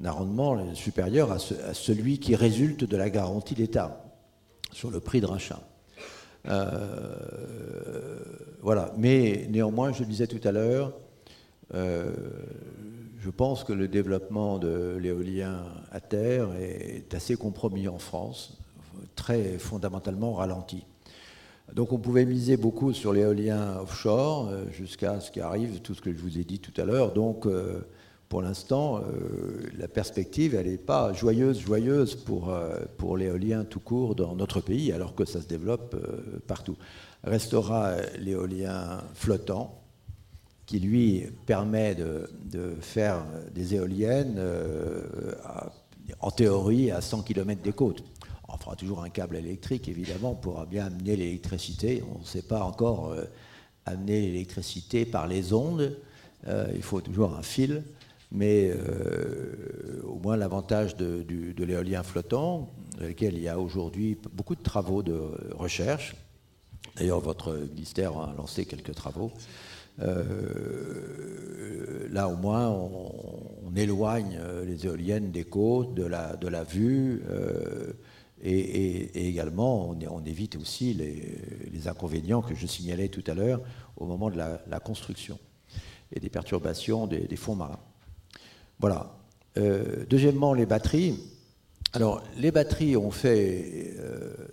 d'un rendement supérieur à, celui qui résulte de la garantie d'État sur le prix de rachat. Euh, voilà. Mais néanmoins, je le disais tout à l'heure, je pense que le développement de l'éolien à terre est assez compromis en France, très fondamentalement ralenti. Donc on pouvait miser beaucoup sur l'éolien offshore euh, jusqu'à ce qui arrive, tout ce que je vous ai dit tout à l'heure. Donc euh, pour l'instant, euh, la perspective, elle n'est pas joyeuse, joyeuse pour, l'éolien tout court dans notre pays, alors que ça se développe partout. Restera l'éolien flottant, qui lui permet de, de faire des éoliennes en théorie à 100 km des côtes on fera toujours un câble électrique, évidemment, pour bien amener l'électricité. On ne sait pas encore euh, amener l'électricité par les ondes. Euh, il faut toujours un fil. Mais euh, au moins l'avantage de, l'éolien flottant, dans lequel il y a aujourd'hui beaucoup de travaux de recherche. D'ailleurs, votre ministère a lancé quelques travaux. là, au moins, on, éloigne les éoliennes des côtes, de la, de la vue. Et, également, on, évite aussi les, inconvénients que je signalais tout à l'heure au moment de la, construction. et des perturbations des, fonds marins. Voilà. deuxièmement, les batteries. Alors, les batteries ont fait.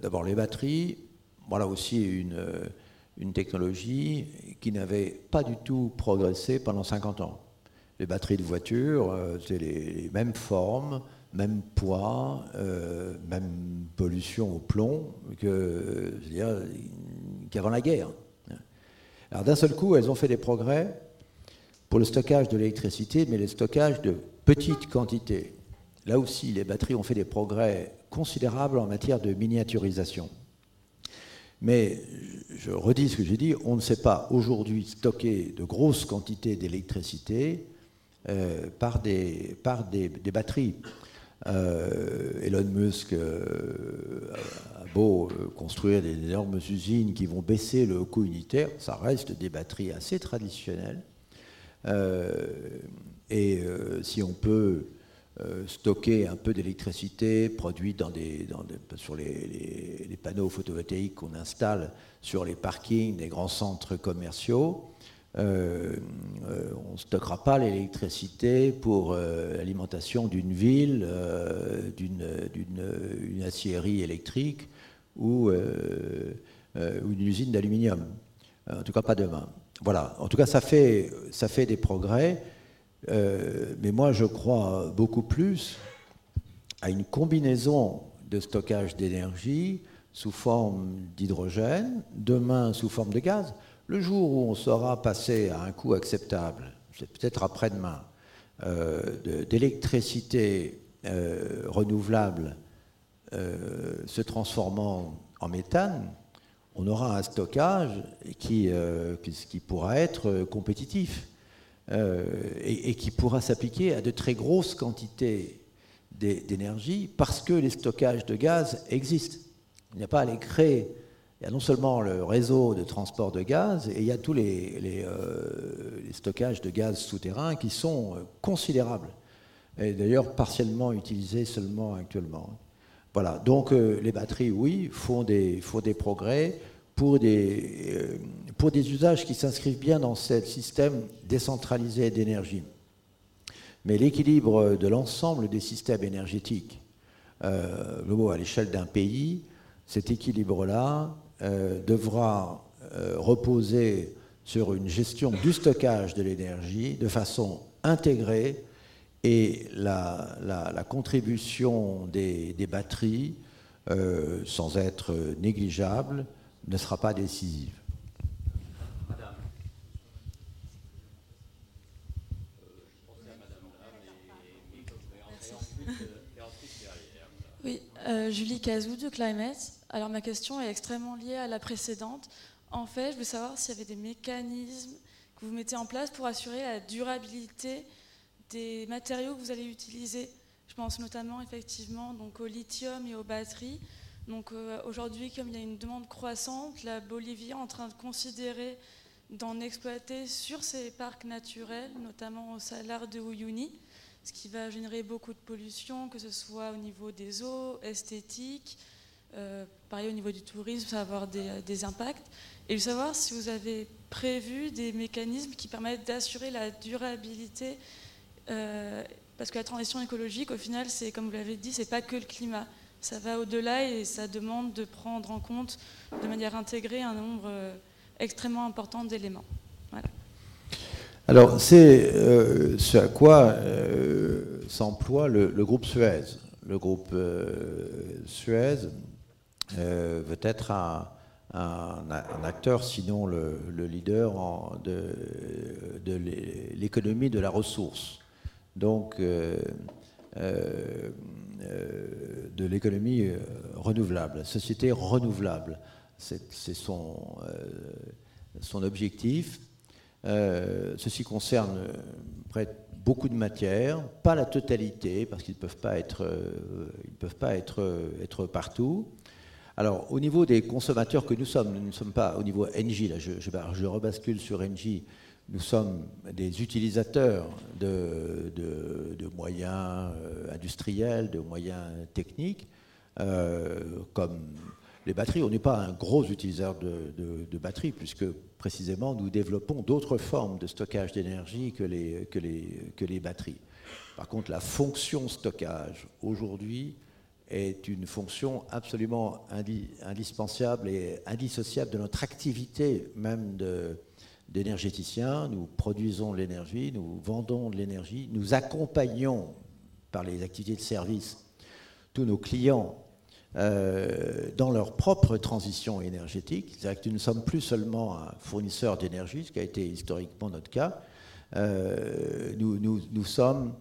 D'abord, les batteries, voilà aussi une, technologie qui n'avait pas du tout progressé pendant 50 ans. Les batteries de voitures, c'est les, mêmes formes, même poids, euh, même pollution au plomb qu'avant la guerre. Alors d'un seul coup, elles ont fait des progrès pour le stockage de l'électricité, mais le stockage de petites quantités. Là aussi, les batteries ont fait des progrès considérables en matière de miniaturisation. Mais je redis ce que j'ai dit, on ne sait pas aujourd'hui stocker de grosses quantités d'électricité euh, par, des, par des batteries. Euh, Elon Musk euh, a beau euh, construire des énormes usines qui vont baisser le coût unitaire, ça reste des batteries assez traditionnelles. et si on peut stocker un peu d'électricité produite sur les, panneaux photovoltaïques qu'on installe sur les parkings des grands centres commerciaux, euh, euh, on ne stockera pas l'électricité pour euh, l'alimentation d'une ville, d'une aciérie électrique ou, d'une usine d'aluminium. En tout cas, pas demain. Voilà. En tout cas, ça fait des progrès. mais moi, je crois beaucoup plus à une combinaison de stockage d'énergie sous forme d'hydrogène, demain sous forme de gaz. Le jour où on saura passer à un coût acceptable, c'est peut-être après-demain, euh, d'électricité euh, renouvelable euh, se transformant en méthane, on aura un stockage qui, pourra être compétitif et, qui pourra s'appliquer à de très grosses quantités d'énergie parce que les stockages de gaz existent. Il n'y a pas à les créer il y a non seulement le réseau de transport de gaz, et il y a tous les, euh, stockages de gaz souterrains qui sont euh, considérables, et d'ailleurs partiellement utilisés seulement actuellement. Voilà, donc euh, les batteries, oui, font des, progrès pour des, pour des usages qui s'inscrivent bien dans ce système décentralisé d'énergie. Mais l'équilibre de l'ensemble des systèmes énergétiques, à l'échelle d'un pays, cet équilibre-là, euh, devra euh, reposer sur une gestion du stockage de l'énergie de façon intégrée et la, contribution des, batteries, euh, sans être négligeable, ne sera pas décisive. Oui, Julie Cazou de Climate. Alors ma question est extrêmement liée à la précédente. En fait, je veux savoir s'il y avait des mécanismes que vous mettez en place pour assurer la durabilité des matériaux que vous allez utiliser. Je pense notamment effectivement donc au lithium et aux batteries. Donc euh, aujourd'hui, comme il y a une demande croissante, la Bolivie est en train de considérer d'en exploiter sur ses parcs naturels, notamment au salar de Uyuni, ce qui va générer beaucoup de pollution, que ce soit au niveau des eaux, esthétiques, euh, pareil au niveau du tourisme, ça va avoir des, impacts. Et savoir si vous avez prévu des mécanismes qui permettent d'assurer la durabilité, euh, parce que la transition écologique, au final, c'est comme vous l'avez dit, c'est pas que le climat. Ça va au-delà et ça demande de prendre en compte de manière intégrée un nombre euh, extrêmement important d'éléments. Voilà. Alors, c'est ce à quoi s'emploie le, groupe Suez. Le groupe Suez euh, veut être un, acteur, sinon le, leader de, l'économie de la ressource. Donc, euh, euh, de l'économie renouvelable, société renouvelable. C'est son, objectif. ceci concerne près beaucoup de matières, pas la totalité, parce qu'ils ne peuvent pas être, ils peuvent pas être partout. Alors, au niveau des consommateurs que nous sommes, nous ne sommes pas au niveau NJ, là, je, rebascule sur NJ, nous sommes des utilisateurs de, moyens euh, industriels, de moyens techniques, euh, comme les batteries, on n'est pas un gros utilisateur de, batteries, puisque précisément nous développons d'autres formes de stockage d'énergie que les batteries. Par contre, la fonction stockage aujourd'hui est une fonction absolument indispensable et indissociable de notre activité même d'énergéticien. Nous produisons de l'énergie, nous vendons de l'énergie, nous accompagnons par les activités de service tous nos clients euh, dans leur propre transition énergétique. C'est-à-dire que nous ne sommes plus seulement un fournisseur d'énergie, ce qui a été historiquement notre cas. Euh, nous, nous, sommes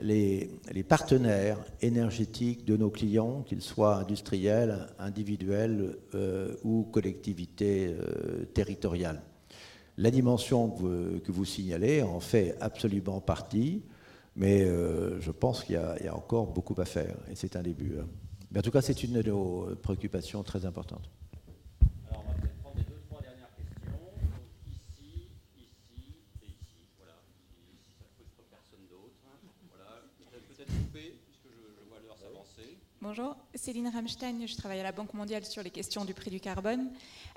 les, partenaires énergétiques de nos clients, qu'ils soient industriels, individuels euh, ou collectivités territoriales. La dimension que que vous, signalez en fait absolument partie. Mais euh, je pense qu'il y, a encore beaucoup à faire et c'est un début. Hein. Mais en tout cas, c'est une de nos préoccupations très importantes. Alors, on va peut-être prendre les deux, trois dernières questions. Donc, ici, ici et ici. Voilà. Si, ça ne frustre personne d'autre. Voilà. Peut-être couper, puisque je, je vois l'heure s'avancer. Bonjour, Céline Ramstein, je travaille à la Banque mondiale sur les questions du prix du carbone.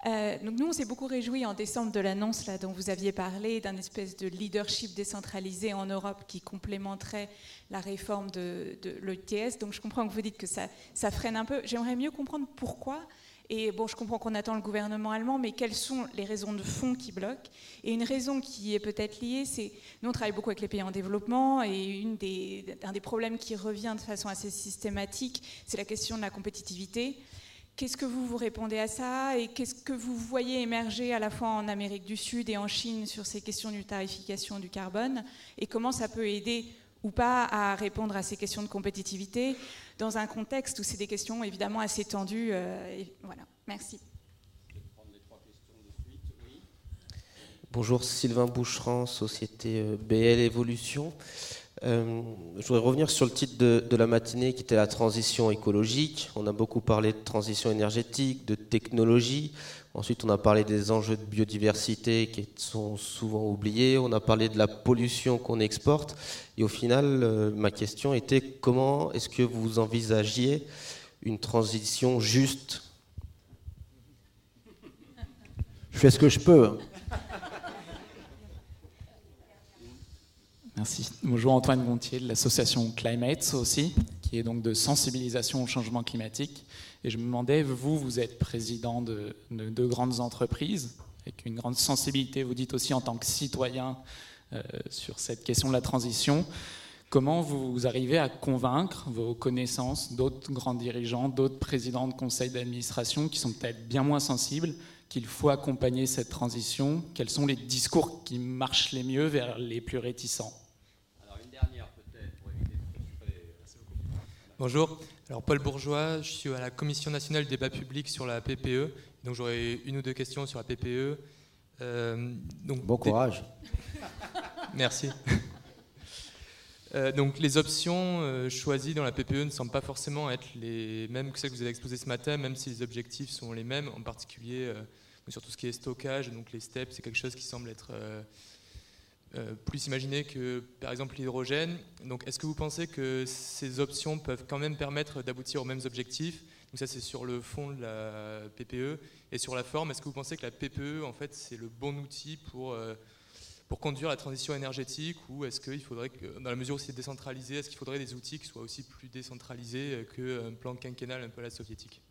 Euh, donc nous, on s'est beaucoup réjouis en décembre de l'annonce dont vous aviez parlé, d'un espèce de leadership décentralisé en Europe qui complémenterait la réforme de, l'ETS. Donc je comprends que vous dites que ça freine un peu. J'aimerais mieux comprendre pourquoi. Et bon, je comprends qu'on attend le gouvernement allemand, mais quelles sont les raisons de fond qui bloquent Et une raison qui est peut-être liée, c'est nous on travaille beaucoup avec les pays en développement, et un des problèmes qui revient de façon assez systématique, c'est la question de la compétitivité. Qu'est-ce que vous vous répondez à ça et qu'est-ce que vous voyez émerger à la fois en Amérique du Sud et en Chine sur ces questions de tarification du carbone et comment ça peut aider ou pas à répondre à ces questions de compétitivité dans un contexte où c'est des questions évidemment assez tendues. Euh, voilà, merci. Bonjour, Sylvain Boucheran, Société euh, BL Évolution. Euh, je voudrais revenir sur le titre de, la matinée qui était la transition écologique. On a beaucoup parlé de transition énergétique, de technologie. Ensuite, on a parlé des enjeux de biodiversité qui sont souvent oubliés. On a parlé de la pollution qu'on exporte. Et au final, euh, ma question était comment est-ce que vous envisagiez une transition juste? Je fais ce que je peux. Merci. Bonjour Antoine Gontier de l'association Climate aussi, qui est donc de sensibilisation au changement climatique. Et je me demandais, vous, vous êtes président de, de, grandes entreprises, avec une grande sensibilité, vous dites aussi en tant que citoyen euh, sur cette question de la transition. Comment vous arrivez à convaincre vos connaissances d'autres grands dirigeants, d'autres présidents de conseils d'administration qui sont peut-être bien moins sensibles, qu'il faut accompagner cette transition? Quels sont les discours qui marchent les mieux vers les plus réticents? Bonjour, alors Paul Bourgeois, je suis à la Commission nationale du débat public sur la PPE, donc j'aurais une ou deux questions sur la PPE. Euh, donc bon courage. [LAUGHS] Merci. Euh, donc les options euh, choisies dans la PPE ne semblent pas forcément être les mêmes que celles que vous avez exposées ce matin, même si les objectifs sont les mêmes, en particulier sur tout ce qui est stockage, donc les steps, c'est quelque chose qui semble être euh, plus imaginer que, par exemple, l'hydrogène. Donc, est-ce que vous pensez que ces options peuvent quand même permettre d'aboutir aux mêmes objectifs? Donc, ça, c'est sur le fond de la PPE. Et sur la forme, est-ce que vous pensez que la PPE, en fait, c'est le bon outil pour, euh, pour conduire la transition énergétique? Ou est-ce qu'il faudrait, que, dans la mesure où c'est décentralisé, est-ce qu'il faudrait des outils qui soient aussi plus décentralisés qu'un plan quinquennal un peu à la soviétique?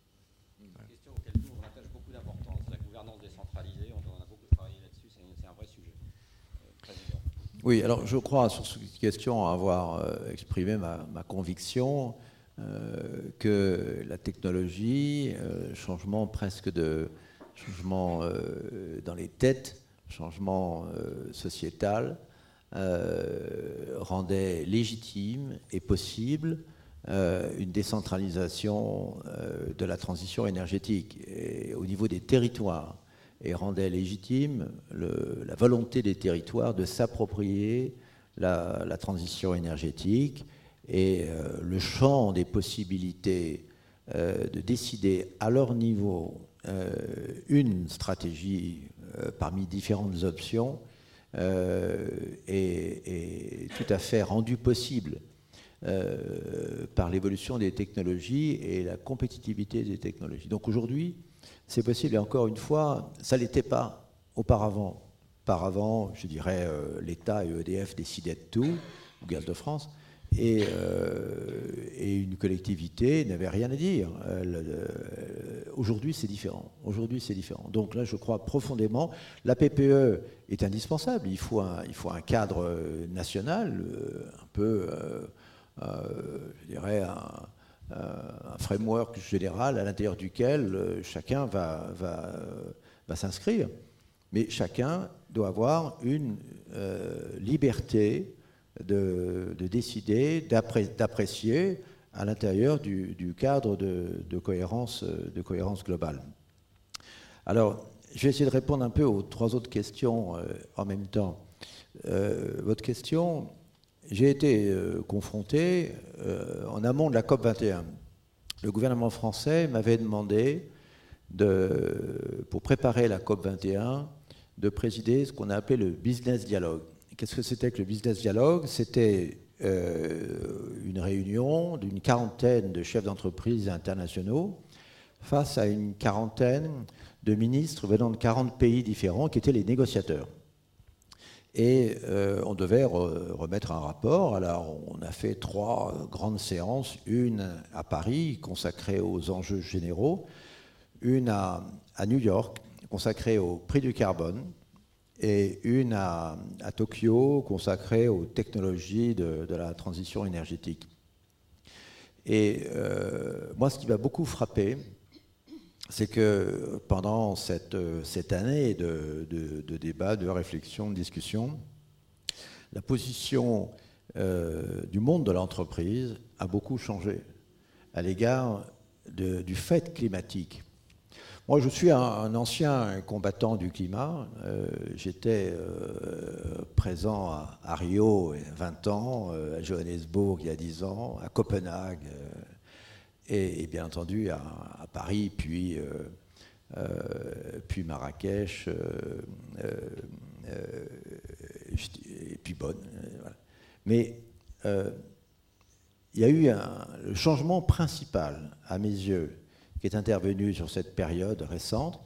Oui, alors je crois sur cette question avoir euh, exprimé ma, conviction euh, que la technologie, euh, changement presque de changement dans les têtes, changement sociétal, rendait légitime et possible une décentralisation de la transition énergétique. Au niveau des territoires et rendait légitime la volonté des territoires de s'approprier la, transition énergétique et euh, le champ des possibilités euh, de décider à leur niveau euh, une stratégie parmi différentes options est, tout à fait rendu possible par l'évolution des technologies et la compétitivité des technologies. Donc aujourd'hui, c'est possible, et encore une fois, ça ne l'était pas auparavant. Auparavant, je dirais, l'État et EDF décidaient de tout, ou Gaz de France, euh, et, une collectivité n'avait rien à dire. Euh, aujourd'hui, c'est différent. Aujourd'hui, c'est différent. Donc là, je crois profondément, la PPE est indispensable. Il faut un, il faut un cadre euh, national, un peu, je dirais, un, un, framework général à l'intérieur duquel chacun va, s'inscrire. Mais chacun doit avoir une liberté de, décider, d'apprécier à l'intérieur du, cadre de, cohérence, de cohérence globale. Alors, je vais essayer de répondre un peu aux trois autres questions euh, en même temps. Euh, votre question, j'ai été euh, confronté en amont de la COP 21. Le gouvernement français m'avait demandé, de, pour préparer la COP 21, de présider ce qu'on a appelé le business dialogue. Qu'est-ce que c'était que le business dialogue? C'était euh, une réunion d'une quarantaine de chefs d'entreprise internationaux face à une quarantaine de ministres venant de 40 pays différents qui étaient les négociateurs. Et euh, on devait remettre un rapport. Alors on a fait trois grandes séances, une à Paris consacrée aux enjeux généraux, une à, New York consacrée au prix du carbone, et une à, Tokyo consacrée aux technologies de, la transition énergétique. Et euh, moi, ce qui m'a beaucoup frappé, c'est que pendant cette, cette année de, de, débat, de réflexion, de discussion, la position euh, du monde de l'entreprise a beaucoup changé à l'égard du fait climatique. Moi, je suis un, ancien combattant du climat. Euh, j'étais euh, présent à, Rio il y a 20 ans, à Johannesburg il y a 10 ans, à Copenhague et, bien entendu à, Paris, puis, puis Marrakech, et puis Bonn. Mais il y a eu un, le changement principal, à mes yeux, qui est intervenu sur cette période récente,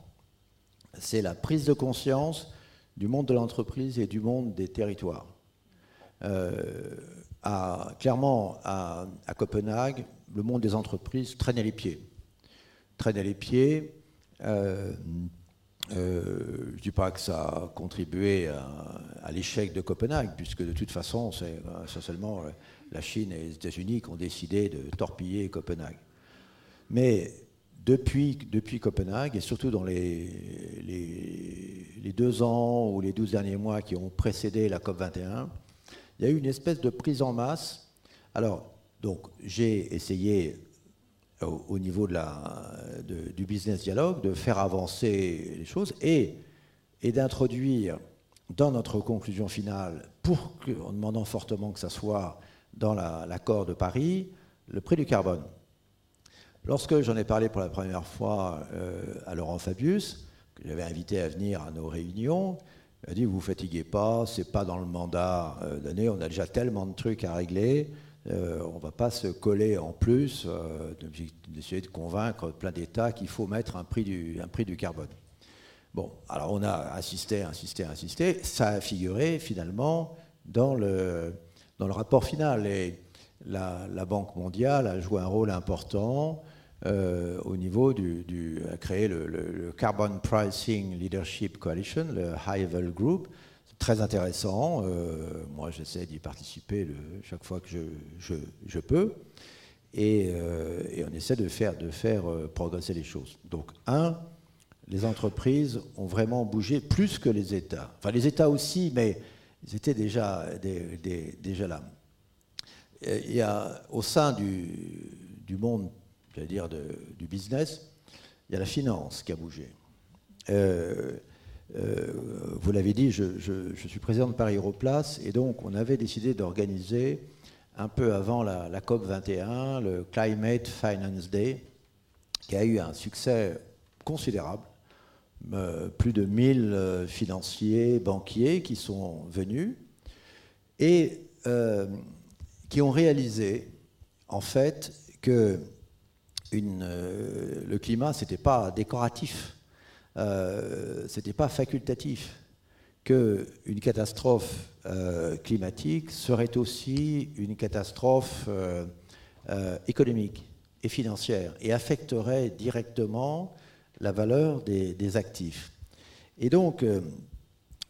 c'est la prise de conscience du monde de l'entreprise et du monde des territoires. Euh, clairement, à, Copenhague, le monde des entreprises traînait les pieds. Traînait les pieds. Euh, euh, je ne dis pas que ça a contribué à, l'échec de Copenhague, puisque de toute façon, c'est seulement la Chine et les États-Unis qui ont décidé de torpiller Copenhague. Mais depuis, depuis Copenhague, et surtout dans les, les, deux ans ou les douze derniers mois qui ont précédé la COP21, il y a eu une espèce de prise en masse. Alors, donc, j'ai essayé au, niveau du business dialogue de faire avancer les choses et, d'introduire dans notre conclusion finale, en demandant fortement que ça soit dans l'accord de Paris, le prix du carbone. Lorsque j'en ai parlé pour la première fois euh, à Laurent Fabius, que j'avais invité à venir à nos réunions, il a dit Vous vous fatiguez pas, c'est pas dans le mandat euh, d'année, on a déjà tellement de trucs à régler, euh, on ne va pas se coller en plus d'essayer de convaincre plein d'États qu'il faut mettre un prix, du, carbone. Bon, alors on a insisté, insisté, insisté, ça a figuré finalement dans le, rapport final. Et la, Banque mondiale a joué un rôle important euh, au niveau du, à créer le, Carbon Pricing Leadership Coalition, le High Level Group. Très intéressant. Euh, moi, j'essaie d'y participer chaque fois que je, je, je peux. Et, euh, et, on essaie de faire, de faire progresser les choses. Donc, un, les entreprises ont vraiment bougé plus que les États. Enfin, les États aussi, mais ils étaient déjà, des, déjà là. Il y a au sein du, du monde j'allais dire, du business, il y a la finance qui a bougé. Euh, euh, vous l'avez dit, je, suis président de Paris Europlace, et donc on avait décidé d'organiser un peu avant la, COP 21 le Climate Finance Day, qui a eu un succès considérable. Euh, plus de 1000 financiers, banquiers qui sont venus et qui ont réalisé, en fait, que le climat, ce n'était pas décoratif, ce n'était pas facultatif, qu'une catastrophe climatique serait aussi une catastrophe économique et financière et affecterait directement la valeur des, actifs. Et donc, euh,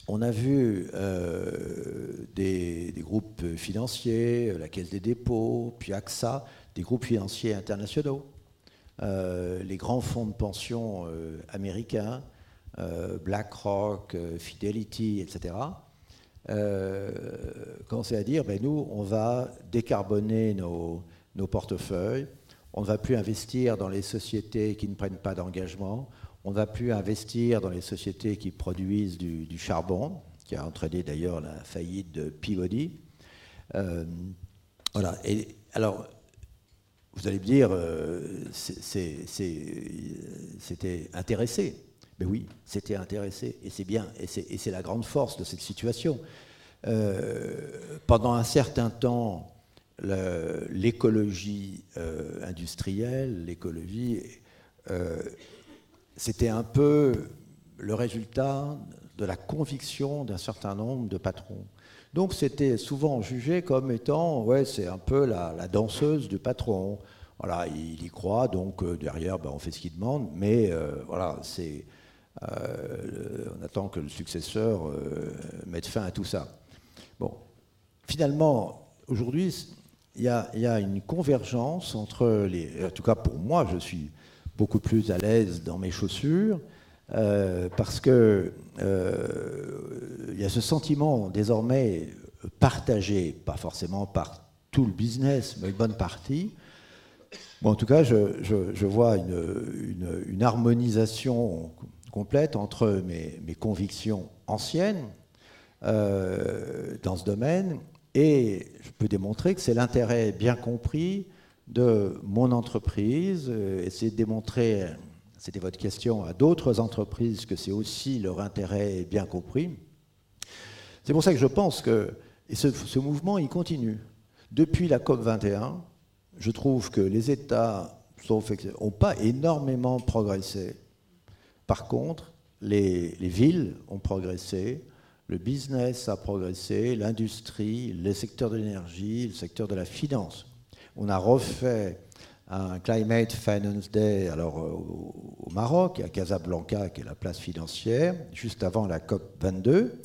on a vu euh, des, groupes financiers, la Caisse des dépôts, puis AXA, des groupes financiers internationaux, euh, les grands fonds de pension américains, BlackRock, Fidelity, etc., commencer à dire, ben nous, on va décarboner nos portefeuilles, on ne va plus investir dans les sociétés qui ne prennent pas d'engagement. On ne va plus investir dans les sociétés qui produisent du, charbon, qui a entraîné d'ailleurs la faillite de Peabody. Euh, voilà. Et alors, vous allez me dire, euh, c'était intéressé. Mais oui, c'était intéressé, et c'est bien, et c'est la grande force de cette situation. Euh, pendant un certain temps, l'écologie euh, industrielle, l'écologie, c'était un peu le résultat de la conviction d'un certain nombre de patrons. Donc c'était souvent jugé comme étant, ouais, c'est un peu la, danseuse du patron. Voilà, il y croit, donc euh, derrière, ben, on fait ce qu'il demande, mais voilà, c'est, on attend que le successeur mette fin à tout ça. Bon, finalement, aujourd'hui, il y, a, une convergence entre les. En tout cas, pour moi, je suis beaucoup plus à l'aise dans mes chaussures euh, parce que euh, il y a ce sentiment désormais partagé, pas forcément par tout le business, mais une bonne partie. En tout cas, je, vois une, harmonisation complète entre mes, convictions anciennes euh, dans ce domaine et je peux démontrer que c'est l'intérêt bien compris de mon entreprise, essayer de démontrer, c'était votre question, à d'autres entreprises que c'est aussi leur intérêt bien compris. C'est pour ça que je pense que et ce, mouvement, il continue. Depuis la COP 21, je trouve que les États n'ont pas énormément progressé. Par contre, les villes ont progressé, le business a progressé, l'industrie, le secteur de l'énergie, le secteur de la finance. On a refait un Climate Finance Day alors, euh, au Maroc, à Casablanca, qui est la place financière, juste avant la COP 22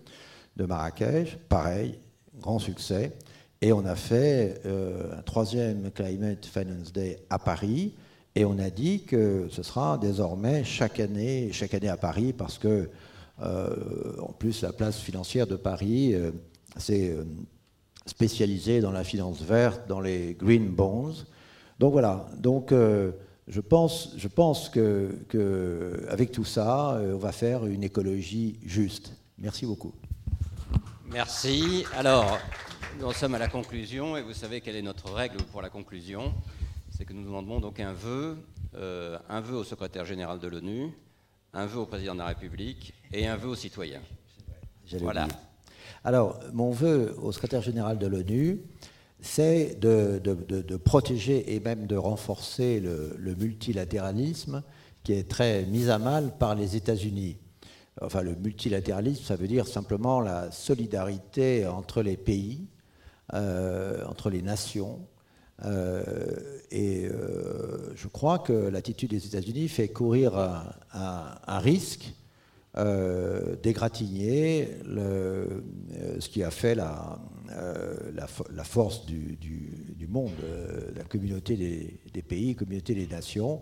de Marrakech. Pareil, grand succès. Et on a fait euh, un troisième Climate Finance Day à Paris. Et on a dit que ce sera désormais chaque année, chaque année à Paris, parce que euh, en plus, la place financière de Paris euh, spécialisée dans la finance verte, dans les green bonds. Donc voilà. Donc je pense, je pense que, que, avec tout ça, on va faire une écologie juste. Merci beaucoup. Merci. Alors, nous sommes à la conclusion et vous savez quelle est notre règle pour la conclusion. C'est que nous demandons donc un vœu, un vœu au secrétaire général de l'ONU, un vœu au président de la République et un vœu aux citoyens. Voilà. Alors, mon vœu au secrétaire général de l'ONU, c'est de, protéger et même de renforcer le, multilatéralisme qui est très mis à mal par les États-Unis. Enfin, le multilatéralisme, ça veut dire simplement la solidarité entre les pays, euh, entre les nations, euh, et euh, je crois que l'attitude des États-Unis fait courir un, risque euh, d'égratigner ce qui a fait la, la, force du, monde, la communauté des, des, pays, communauté des nations,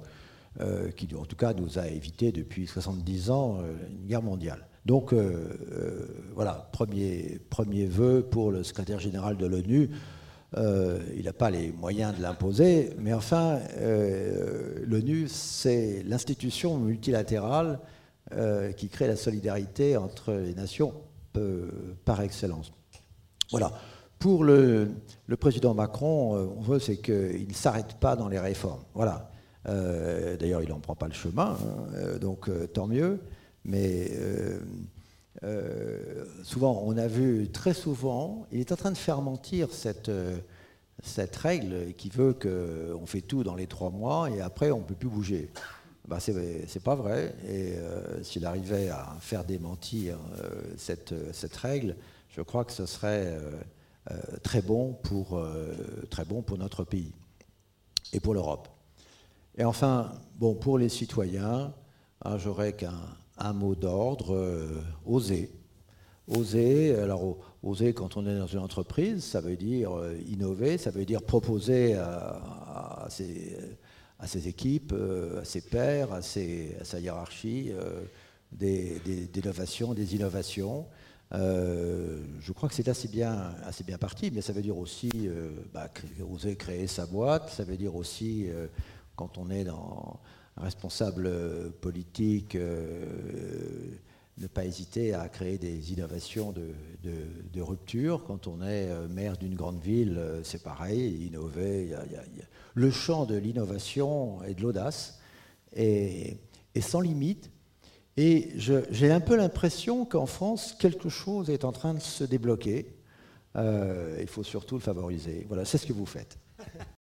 qui en tout cas nous a évité depuis 70 ans une guerre mondiale. Donc voilà, premier, premier vœu pour le secrétaire général de l'ONU. Euh, il n'a pas les moyens de l'imposer, mais enfin, euh, l'ONU, c'est l'institution multilatérale euh, qui crée la solidarité entre les nations par excellence. Voilà. Pour le, président Macron, on veut, c'est qu'il ne s'arrête pas dans les réformes. Voilà. D'ailleurs, il n'en prend pas le chemin, hein, donc tant mieux. Mais euh, souvent, on a vu très souvent, il est en train de faire mentir cette, euh, cette règle qui veut qu'on fait tout dans les trois mois et après on ne peut plus bouger. Ben, c'est pas vrai. Et s'il arrivait à faire démentir cette, cette, règle, je crois que ce serait très, bon pour, très bon pour notre pays et pour l'Europe. Et enfin, bon, pour les citoyens, hein, j'aurais qu'un mot d'ordre, euh, oser. Oser, alors oser quand on est dans une entreprise, ça veut dire euh, innover, ça veut dire proposer à, ses, équipes, euh, à ses pairs, à, sa hiérarchie, des, innovations, des innovations. je crois que c'est assez bien, assez bien parti, mais ça veut dire aussi bah, oser créer sa boîte, ça veut dire aussi quand on est dans un responsable politique, euh, ne pas hésiter à créer des innovations de, rupture. Quand on est euh, maire d'une grande ville, euh, c'est pareil, innover. Le champ de l'innovation et de l'audace est, sans limite. Et j'ai un peu l'impression qu'en France, quelque chose est en train de se débloquer. il faut surtout le favoriser. Voilà, c'est ce que vous faites. [LAUGHS]